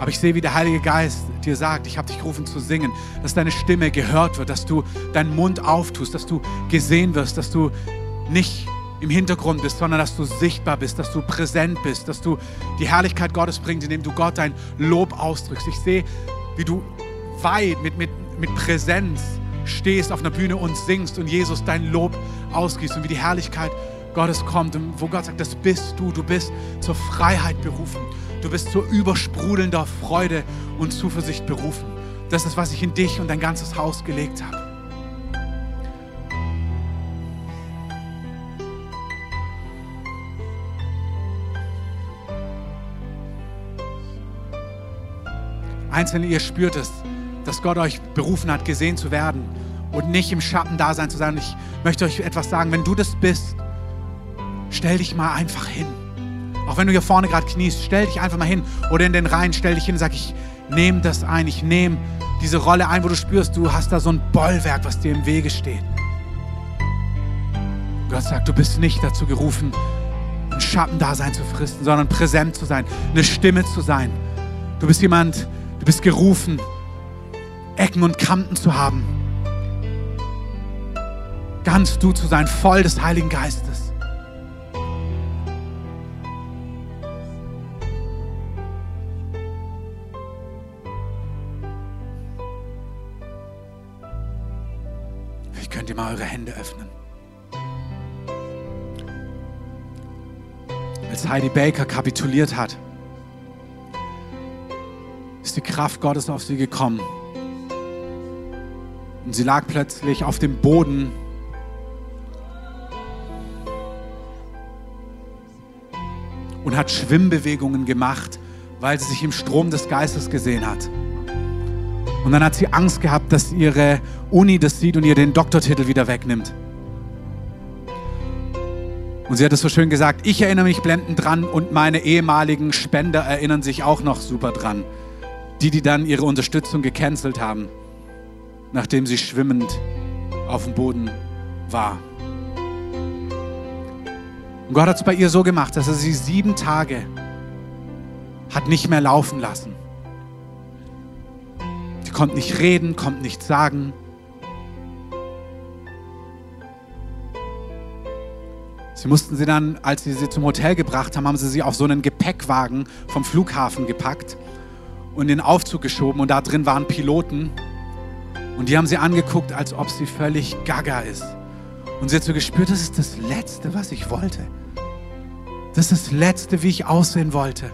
Aber ich sehe, wie der Heilige Geist dir sagt, ich habe dich gerufen zu singen, dass deine Stimme gehört wird, dass du deinen Mund auftust, dass du gesehen wirst, dass du nicht im Hintergrund bist, sondern dass du sichtbar bist, dass du präsent bist, dass du die Herrlichkeit Gottes bringst, indem du Gott dein Lob ausdrückst. Ich sehe, wie du weit mit, mit, mit Präsenz stehst auf einer Bühne und singst und Jesus dein Lob ausgießt und wie die Herrlichkeit Gottes kommt und wo Gott sagt, das bist du, du bist zur Freiheit berufen. Du bist zu übersprudelnder Freude und Zuversicht berufen. Das ist, was ich in dich und dein ganzes Haus gelegt habe. Einzelne, ihr spürt es, dass Gott euch berufen hat, gesehen zu werden und nicht im Schatten da sein zu sein. Ich möchte euch etwas sagen, wenn du das bist, stell dich mal einfach hin. Auch wenn du hier vorne gerade kniest, stell dich einfach mal hin oder in den Reihen, stell dich hin und sag, ich nehme das ein, ich nehme diese Rolle ein, wo du spürst, du hast da so ein Bollwerk, was dir im Wege steht. Gott sagt, du bist nicht dazu gerufen, ein Schattendasein zu fristen, sondern präsent zu sein, eine Stimme zu sein. Du bist jemand, du bist gerufen, Ecken und Kanten zu haben. Ganz du zu sein, voll des Heiligen Geistes. mal eure Hände öffnen. Als Heidi Baker kapituliert hat, ist die Kraft Gottes auf sie gekommen. Und sie lag plötzlich auf dem Boden. Und hat Schwimmbewegungen gemacht, weil sie sich im Strom des Geistes gesehen hat. Und dann hat sie Angst gehabt, dass ihre Uni das sieht und ihr den Doktortitel wieder wegnimmt. Und sie hat es so schön gesagt, ich erinnere mich blendend dran und meine ehemaligen Spender erinnern sich auch noch super dran. Die, die dann ihre Unterstützung gecancelt haben, nachdem sie schwimmend auf dem Boden war. Und Gott hat es bei ihr so gemacht, dass er sie sieben Tage hat nicht mehr laufen lassen. Sie konnte nicht reden, konnte nichts sagen. Sie mussten sie dann, als sie sie zum Hotel gebracht haben, haben sie sie auf so einen Gepäckwagen vom Flughafen gepackt und in den Aufzug geschoben und da drin waren Piloten und die haben sie angeguckt, als ob sie völlig gaga ist. Und sie hat so gespürt, das ist das Letzte, was ich wollte. Das ist das Letzte, wie ich aussehen wollte.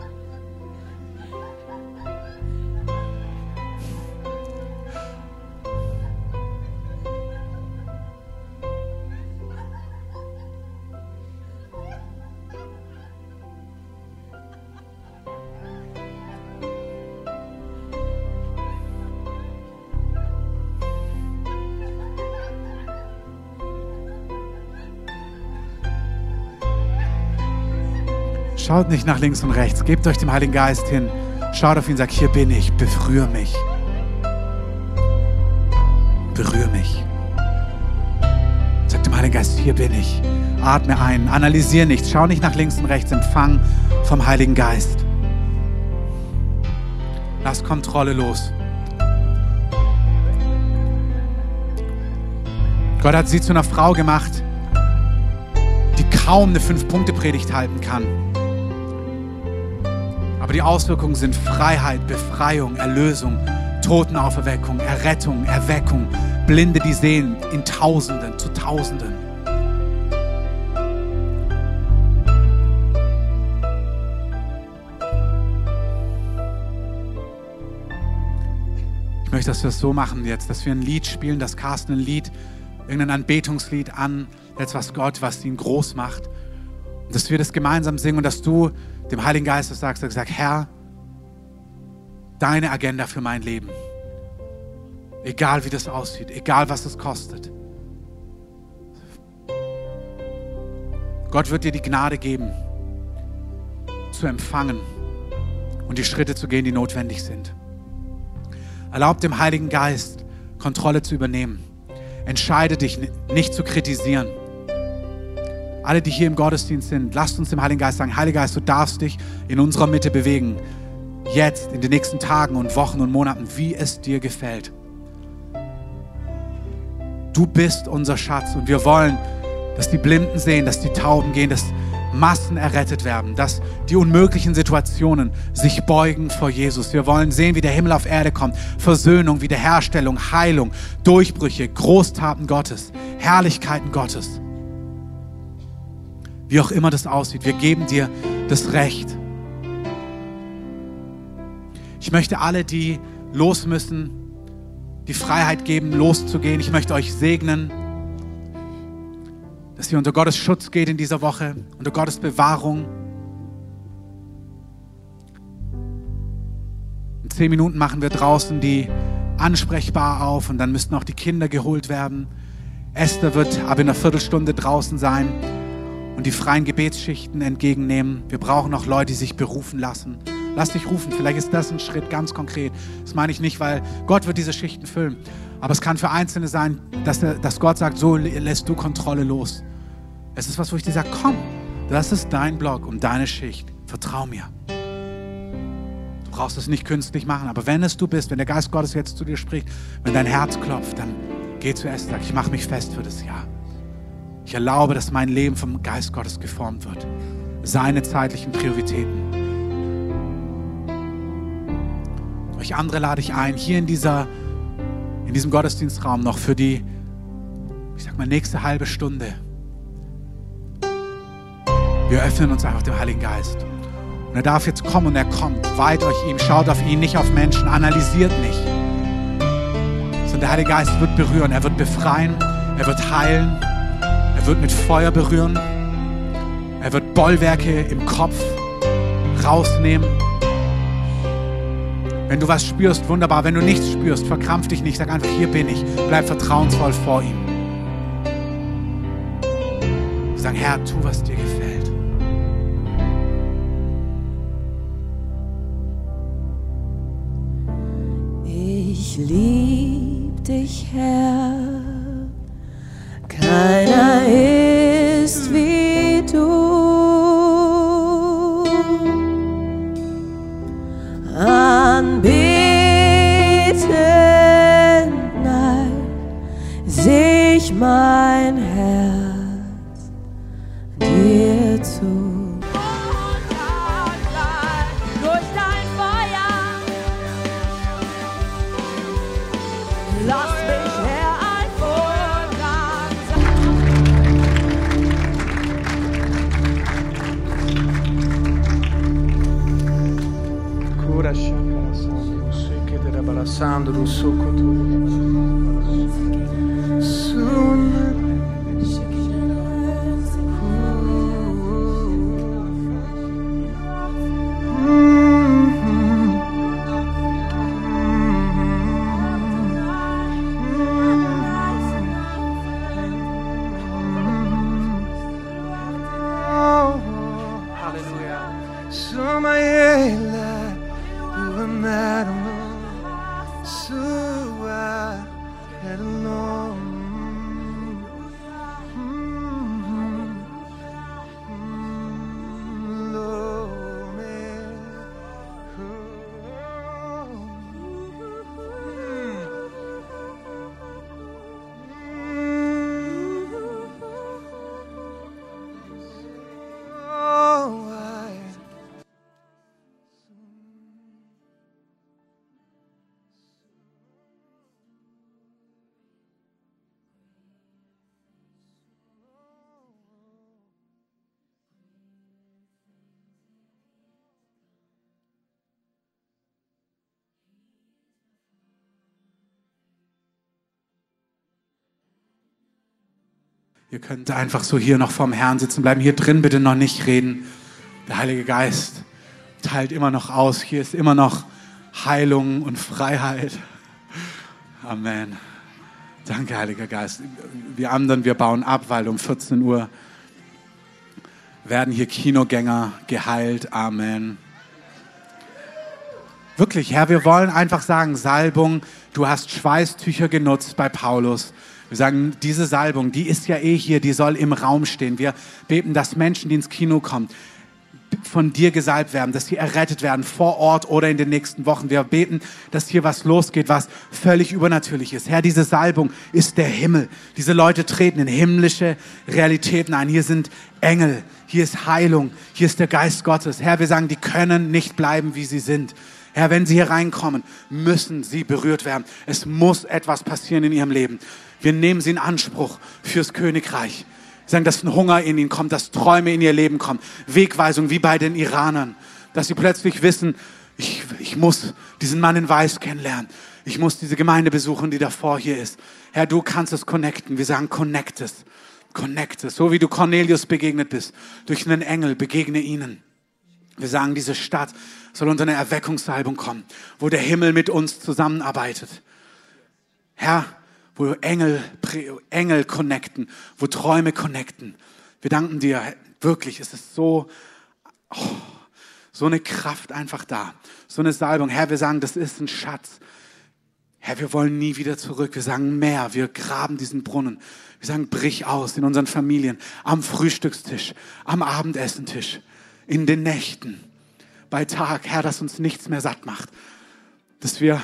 Schaut nicht nach links und rechts. Gebt euch dem Heiligen Geist hin. Schaut auf ihn sagt, hier bin ich. Berühre mich. Berühre mich. Sagt dem Heiligen Geist, hier bin ich. Atme ein. Analysiere nichts. Schau nicht nach links und rechts. Empfang vom Heiligen Geist. Lass Kontrolle los. Gott hat sie zu einer Frau gemacht, die kaum eine Fünf-Punkte-Predigt halten kann. Die Auswirkungen sind Freiheit, Befreiung, Erlösung, Totenauferweckung, Errettung, Erweckung, Blinde, die sehen, in Tausenden, zu Tausenden. Ich möchte, dass wir es so machen jetzt, dass wir ein Lied spielen, dass Carsten ein Lied, irgendein Anbetungslied an, jetzt was Gott, was ihn groß macht. Dass wir das gemeinsam singen und dass du dem Heiligen Geist das sagst, sagst, Herr, deine Agenda für mein Leben. Egal wie das aussieht, egal was es kostet. Gott wird dir die Gnade geben, zu empfangen und die Schritte zu gehen, die notwendig sind. Erlaub dem Heiligen Geist, Kontrolle zu übernehmen. Entscheide dich nicht zu kritisieren. Alle, die hier im Gottesdienst sind, lasst uns dem Heiligen Geist sagen, Heiliger Geist, du darfst dich in unserer Mitte bewegen. Jetzt, in den nächsten Tagen und Wochen und Monaten, wie es dir gefällt. Du bist unser Schatz und wir wollen, dass die Blinden sehen, dass die Tauben gehen, dass Massen errettet werden, dass die unmöglichen Situationen sich beugen vor Jesus. Wir wollen sehen, wie der Himmel auf Erde kommt. Versöhnung, Wiederherstellung, Heilung, Durchbrüche, Großtaten Gottes, Herrlichkeiten Gottes. Wie auch immer das aussieht, wir geben dir das Recht. Ich möchte alle, die los müssen, die Freiheit geben, loszugehen. Ich möchte euch segnen dass ihr unter Gottes Schutz geht in dieser Woche, unter Gottes Bewahrung. In zehn Minuten machen wir draußen die ansprechbar auf und dann müssten auch die Kinder geholt werden. Esther wird ab in einer Viertelstunde draußen sein und die freien Gebetsschichten entgegennehmen. Wir brauchen noch Leute, die sich berufen lassen. Lass dich rufen. Vielleicht ist das ein Schritt ganz konkret. Das meine ich nicht, weil Gott wird diese Schichten füllen. Aber es kann für Einzelne sein, dass, dass Gott sagt, so lässt du Kontrolle los. Es ist was, wo ich dir sage, komm, das ist dein Block und deine Schicht. Vertrau mir. Du brauchst es nicht künstlich machen, aber wenn es du bist, wenn der Geist Gottes jetzt zu dir spricht, wenn dein Herz klopft, dann geh und sag, ich mache mich fest für das Jahr. Ich erlaube, dass mein Leben vom Geist Gottes geformt wird. Seine zeitlichen Prioritäten. Euch andere lade ich ein, hier in dieser in diesem Gottesdienstraum noch für die, ich sag mal, nächste halbe Stunde. Wir öffnen uns einfach dem Heiligen Geist. Und er darf jetzt kommen und er kommt. Weiht euch ihm, schaut auf ihn, nicht auf Menschen, analysiert nicht. Sondern der Heilige Geist wird berühren, er wird befreien, er wird heilen, er wird mit Feuer berühren, er wird Bollwerke im Kopf rausnehmen wenn du was spürst, wunderbar. Wenn du nichts spürst, verkrampf dich nicht. Sag einfach, hier bin ich. Bleib vertrauensvoll vor ihm. Sag, Herr, tu, was dir gefällt. Ich lieb dich, Herr. Keiner ist wie du. mein Herz sokun. Ihr könnt einfach so hier noch vorm Herrn sitzen bleiben. Hier drin bitte noch nicht reden. Der Heilige Geist teilt immer noch aus. Hier ist immer noch Heilung und Freiheit. Amen. Danke, Heiliger Geist. Wir anderen, wir bauen ab, weil um 14 Uhr werden hier Kinogänger geheilt. Amen. Wirklich, Herr, wir wollen einfach sagen, Salbung, du hast Schweißtücher genutzt bei Paulus. Wir sagen, diese Salbung, die ist ja eh hier, die soll im Raum stehen. Wir beten, dass Menschen, die ins Kino kommen, von dir gesalbt werden, dass sie errettet werden vor Ort oder in den nächsten Wochen. Wir beten, dass hier was losgeht, was völlig übernatürlich ist. Herr, diese Salbung ist der Himmel. Diese Leute treten in himmlische Realitäten ein. Hier sind Engel, hier ist Heilung, hier ist der Geist Gottes. Herr, wir sagen, die können nicht bleiben, wie sie sind. Herr, wenn sie hier reinkommen, müssen sie berührt werden. Es muss etwas passieren in ihrem Leben. Wir nehmen sie in Anspruch fürs Königreich. Wir sagen, dass ein Hunger in ihnen kommt, dass Träume in ihr Leben kommen. Wegweisung wie bei den Iranern. Dass sie plötzlich wissen, ich, ich muss diesen Mann in Weiß kennenlernen. Ich muss diese Gemeinde besuchen, die davor hier ist. Herr, du kannst es connecten. Wir sagen, connect es. Connect es. So wie du Cornelius begegnet bist. Durch einen Engel begegne ihnen. Wir sagen, diese Stadt soll unter eine Erweckungssalbung kommen, wo der Himmel mit uns zusammenarbeitet. Herr, wo Engel, Engel connecten, wo Träume connecten. Wir danken dir, wirklich, es ist so, oh, so eine Kraft einfach da, so eine Salbung. Herr, wir sagen, das ist ein Schatz. Herr, wir wollen nie wieder zurück. Wir sagen mehr. Wir graben diesen Brunnen. Wir sagen, brich aus in unseren Familien, am Frühstückstisch, am Abendessentisch, in den Nächten bei Tag, Herr, dass uns nichts mehr satt macht. Dass wir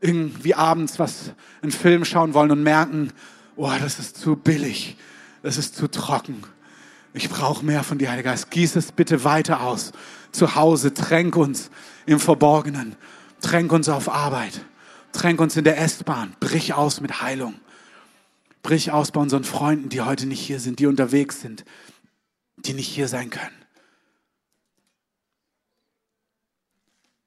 irgendwie abends was, einen Film schauen wollen und merken, oh, das ist zu billig, das ist zu trocken. Ich brauche mehr von dir, Heiliger Geist. Gieß es bitte weiter aus. Zu Hause, tränk uns im Verborgenen. Tränk uns auf Arbeit. Tränk uns in der S-Bahn. Brich aus mit Heilung. Brich aus bei unseren Freunden, die heute nicht hier sind, die unterwegs sind, die nicht hier sein können.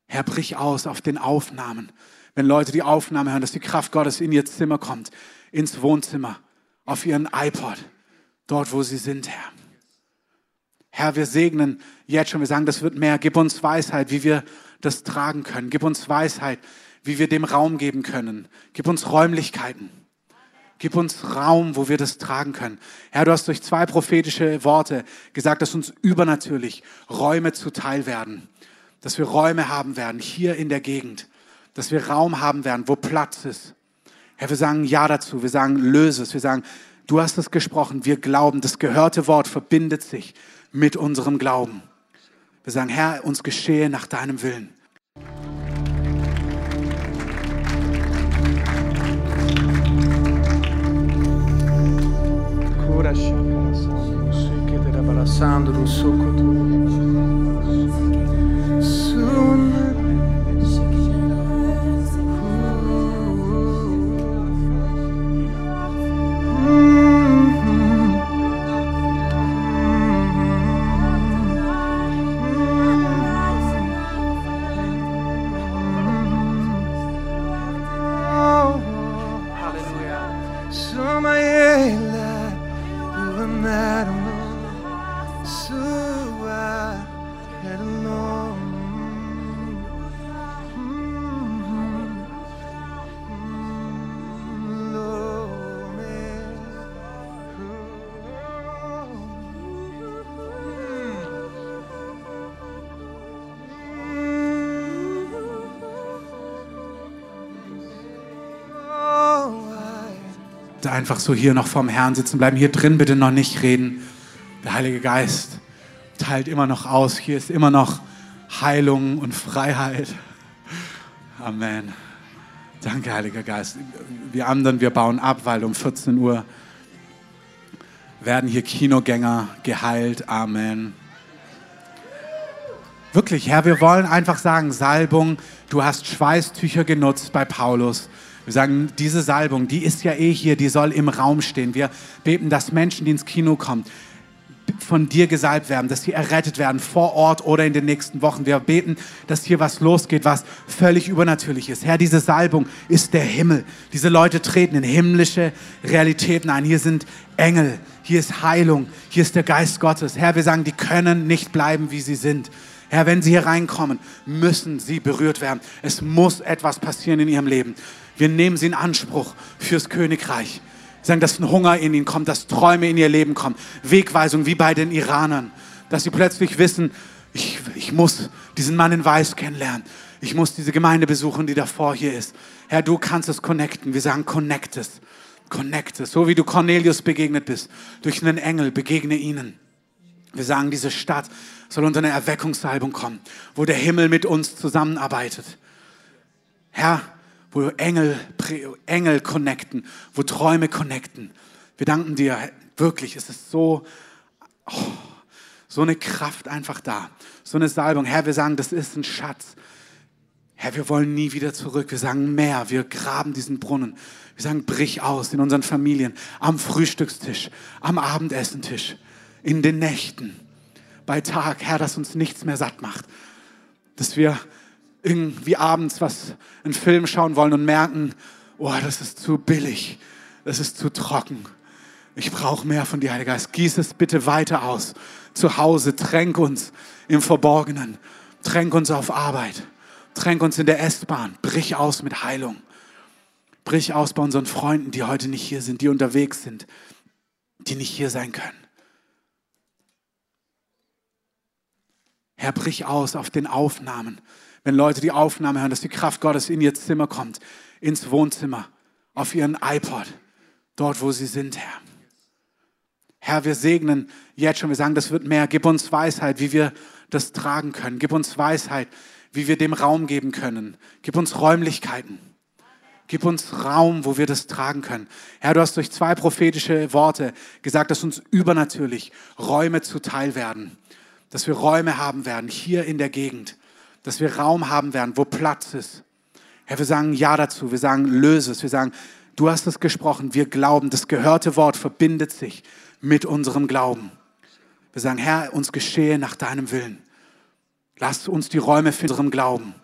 Herr, brich aus auf den Aufnahmen. Wenn Leute die Aufnahme hören, dass die Kraft Gottes in ihr Zimmer kommt, ins Wohnzimmer, auf ihren iPod, dort, wo sie sind, Herr. Herr, wir segnen jetzt schon, wir sagen, das wird mehr. Gib uns Weisheit, wie wir das tragen können. Gib uns Weisheit, wie wir dem Raum geben können. Gib uns Räumlichkeiten. Gib uns Raum, wo wir das tragen können. Herr, du hast durch zwei prophetische Worte gesagt, dass uns übernatürlich Räume zuteil werden dass wir Räume haben werden hier in der Gegend, dass wir Raum haben werden, wo Platz ist. Herr, wir sagen Ja dazu, wir sagen Löse es, wir sagen, du hast es gesprochen, wir glauben, das gehörte Wort verbindet sich mit unserem Glauben. Wir sagen, Herr, uns geschehe nach deinem Willen. Sandro Einfach so hier noch vorm Herrn sitzen bleiben. Hier drin bitte noch nicht reden. Der Heilige Geist teilt immer noch aus. Hier ist immer noch Heilung und Freiheit. Amen. Danke, Heiliger Geist. Wir anderen, wir bauen ab, weil um 14 Uhr werden hier Kinogänger geheilt. Amen. Wirklich, Herr, wir wollen einfach sagen, Salbung, du hast Schweißtücher genutzt bei Paulus. Wir sagen, diese Salbung, die ist ja eh hier, die soll im Raum stehen. Wir beten, dass Menschen, die ins Kino kommen, von dir gesalbt werden, dass sie errettet werden vor Ort oder in den nächsten Wochen. Wir beten, dass hier was losgeht, was völlig übernatürlich ist. Herr, diese Salbung ist der Himmel. Diese Leute treten in himmlische Realitäten ein. Hier sind Engel, hier ist Heilung, hier ist der Geist Gottes. Herr, wir sagen, die können nicht bleiben, wie sie sind. Herr, wenn sie hier reinkommen, müssen sie berührt werden. Es muss etwas passieren in ihrem Leben. Wir nehmen sie in Anspruch fürs Königreich. Wir sagen, dass ein Hunger in ihnen kommt, dass Träume in ihr Leben kommen. Wegweisung wie bei den Iranern. Dass sie plötzlich wissen, ich, ich muss diesen Mann in Weiß kennenlernen. Ich muss diese Gemeinde besuchen, die davor hier ist. Herr, du kannst es connecten. Wir sagen, connect es. Connect es. So wie du Cornelius begegnet bist. Durch einen Engel begegne ihnen. Wir sagen, diese Stadt soll unter eine Erweckungsalbum kommen, wo der Himmel mit uns zusammenarbeitet. Herr, wo Engel, Engel connecten, wo Träume connecten. Wir danken dir, wirklich, es ist so, oh, so eine Kraft einfach da, so eine Salbung. Herr, wir sagen, das ist ein Schatz. Herr, wir wollen nie wieder zurück. Wir sagen mehr, wir graben diesen Brunnen. Wir sagen, brich aus in unseren Familien, am Frühstückstisch, am Abendessentisch, in den Nächten, bei Tag, Herr, dass uns nichts mehr satt macht. Dass wir irgendwie abends was, einen Film schauen wollen und merken, oh, das ist zu billig, das ist zu trocken. Ich brauche mehr von dir, Heiliger Geist. Gieß es bitte weiter aus. Zu Hause, tränk uns im Verborgenen, tränk uns auf Arbeit, tränk uns in der S-Bahn, brich aus mit Heilung. Brich aus bei unseren Freunden, die heute nicht hier sind, die unterwegs sind, die nicht hier sein können. Herr, brich aus auf den Aufnahmen, wenn Leute die Aufnahme hören, dass die Kraft Gottes in ihr Zimmer kommt, ins Wohnzimmer, auf ihren iPod, dort, wo sie sind, Herr. Herr, wir segnen jetzt schon, wir sagen, das wird mehr. Gib uns Weisheit, wie wir das tragen können. Gib uns Weisheit, wie wir dem Raum geben können. Gib uns Räumlichkeiten. Gib uns Raum, wo wir das tragen können. Herr, du hast durch zwei prophetische Worte gesagt, dass uns übernatürlich Räume zuteil werden. Dass wir Räume haben werden, hier in der Gegend dass wir Raum haben werden, wo Platz ist. Herr, wir sagen Ja dazu, wir sagen Löse es, wir sagen, du hast es gesprochen, wir glauben, das gehörte Wort verbindet sich mit unserem Glauben. Wir sagen, Herr, uns geschehe nach deinem Willen. Lass uns die Räume für unserem Glauben.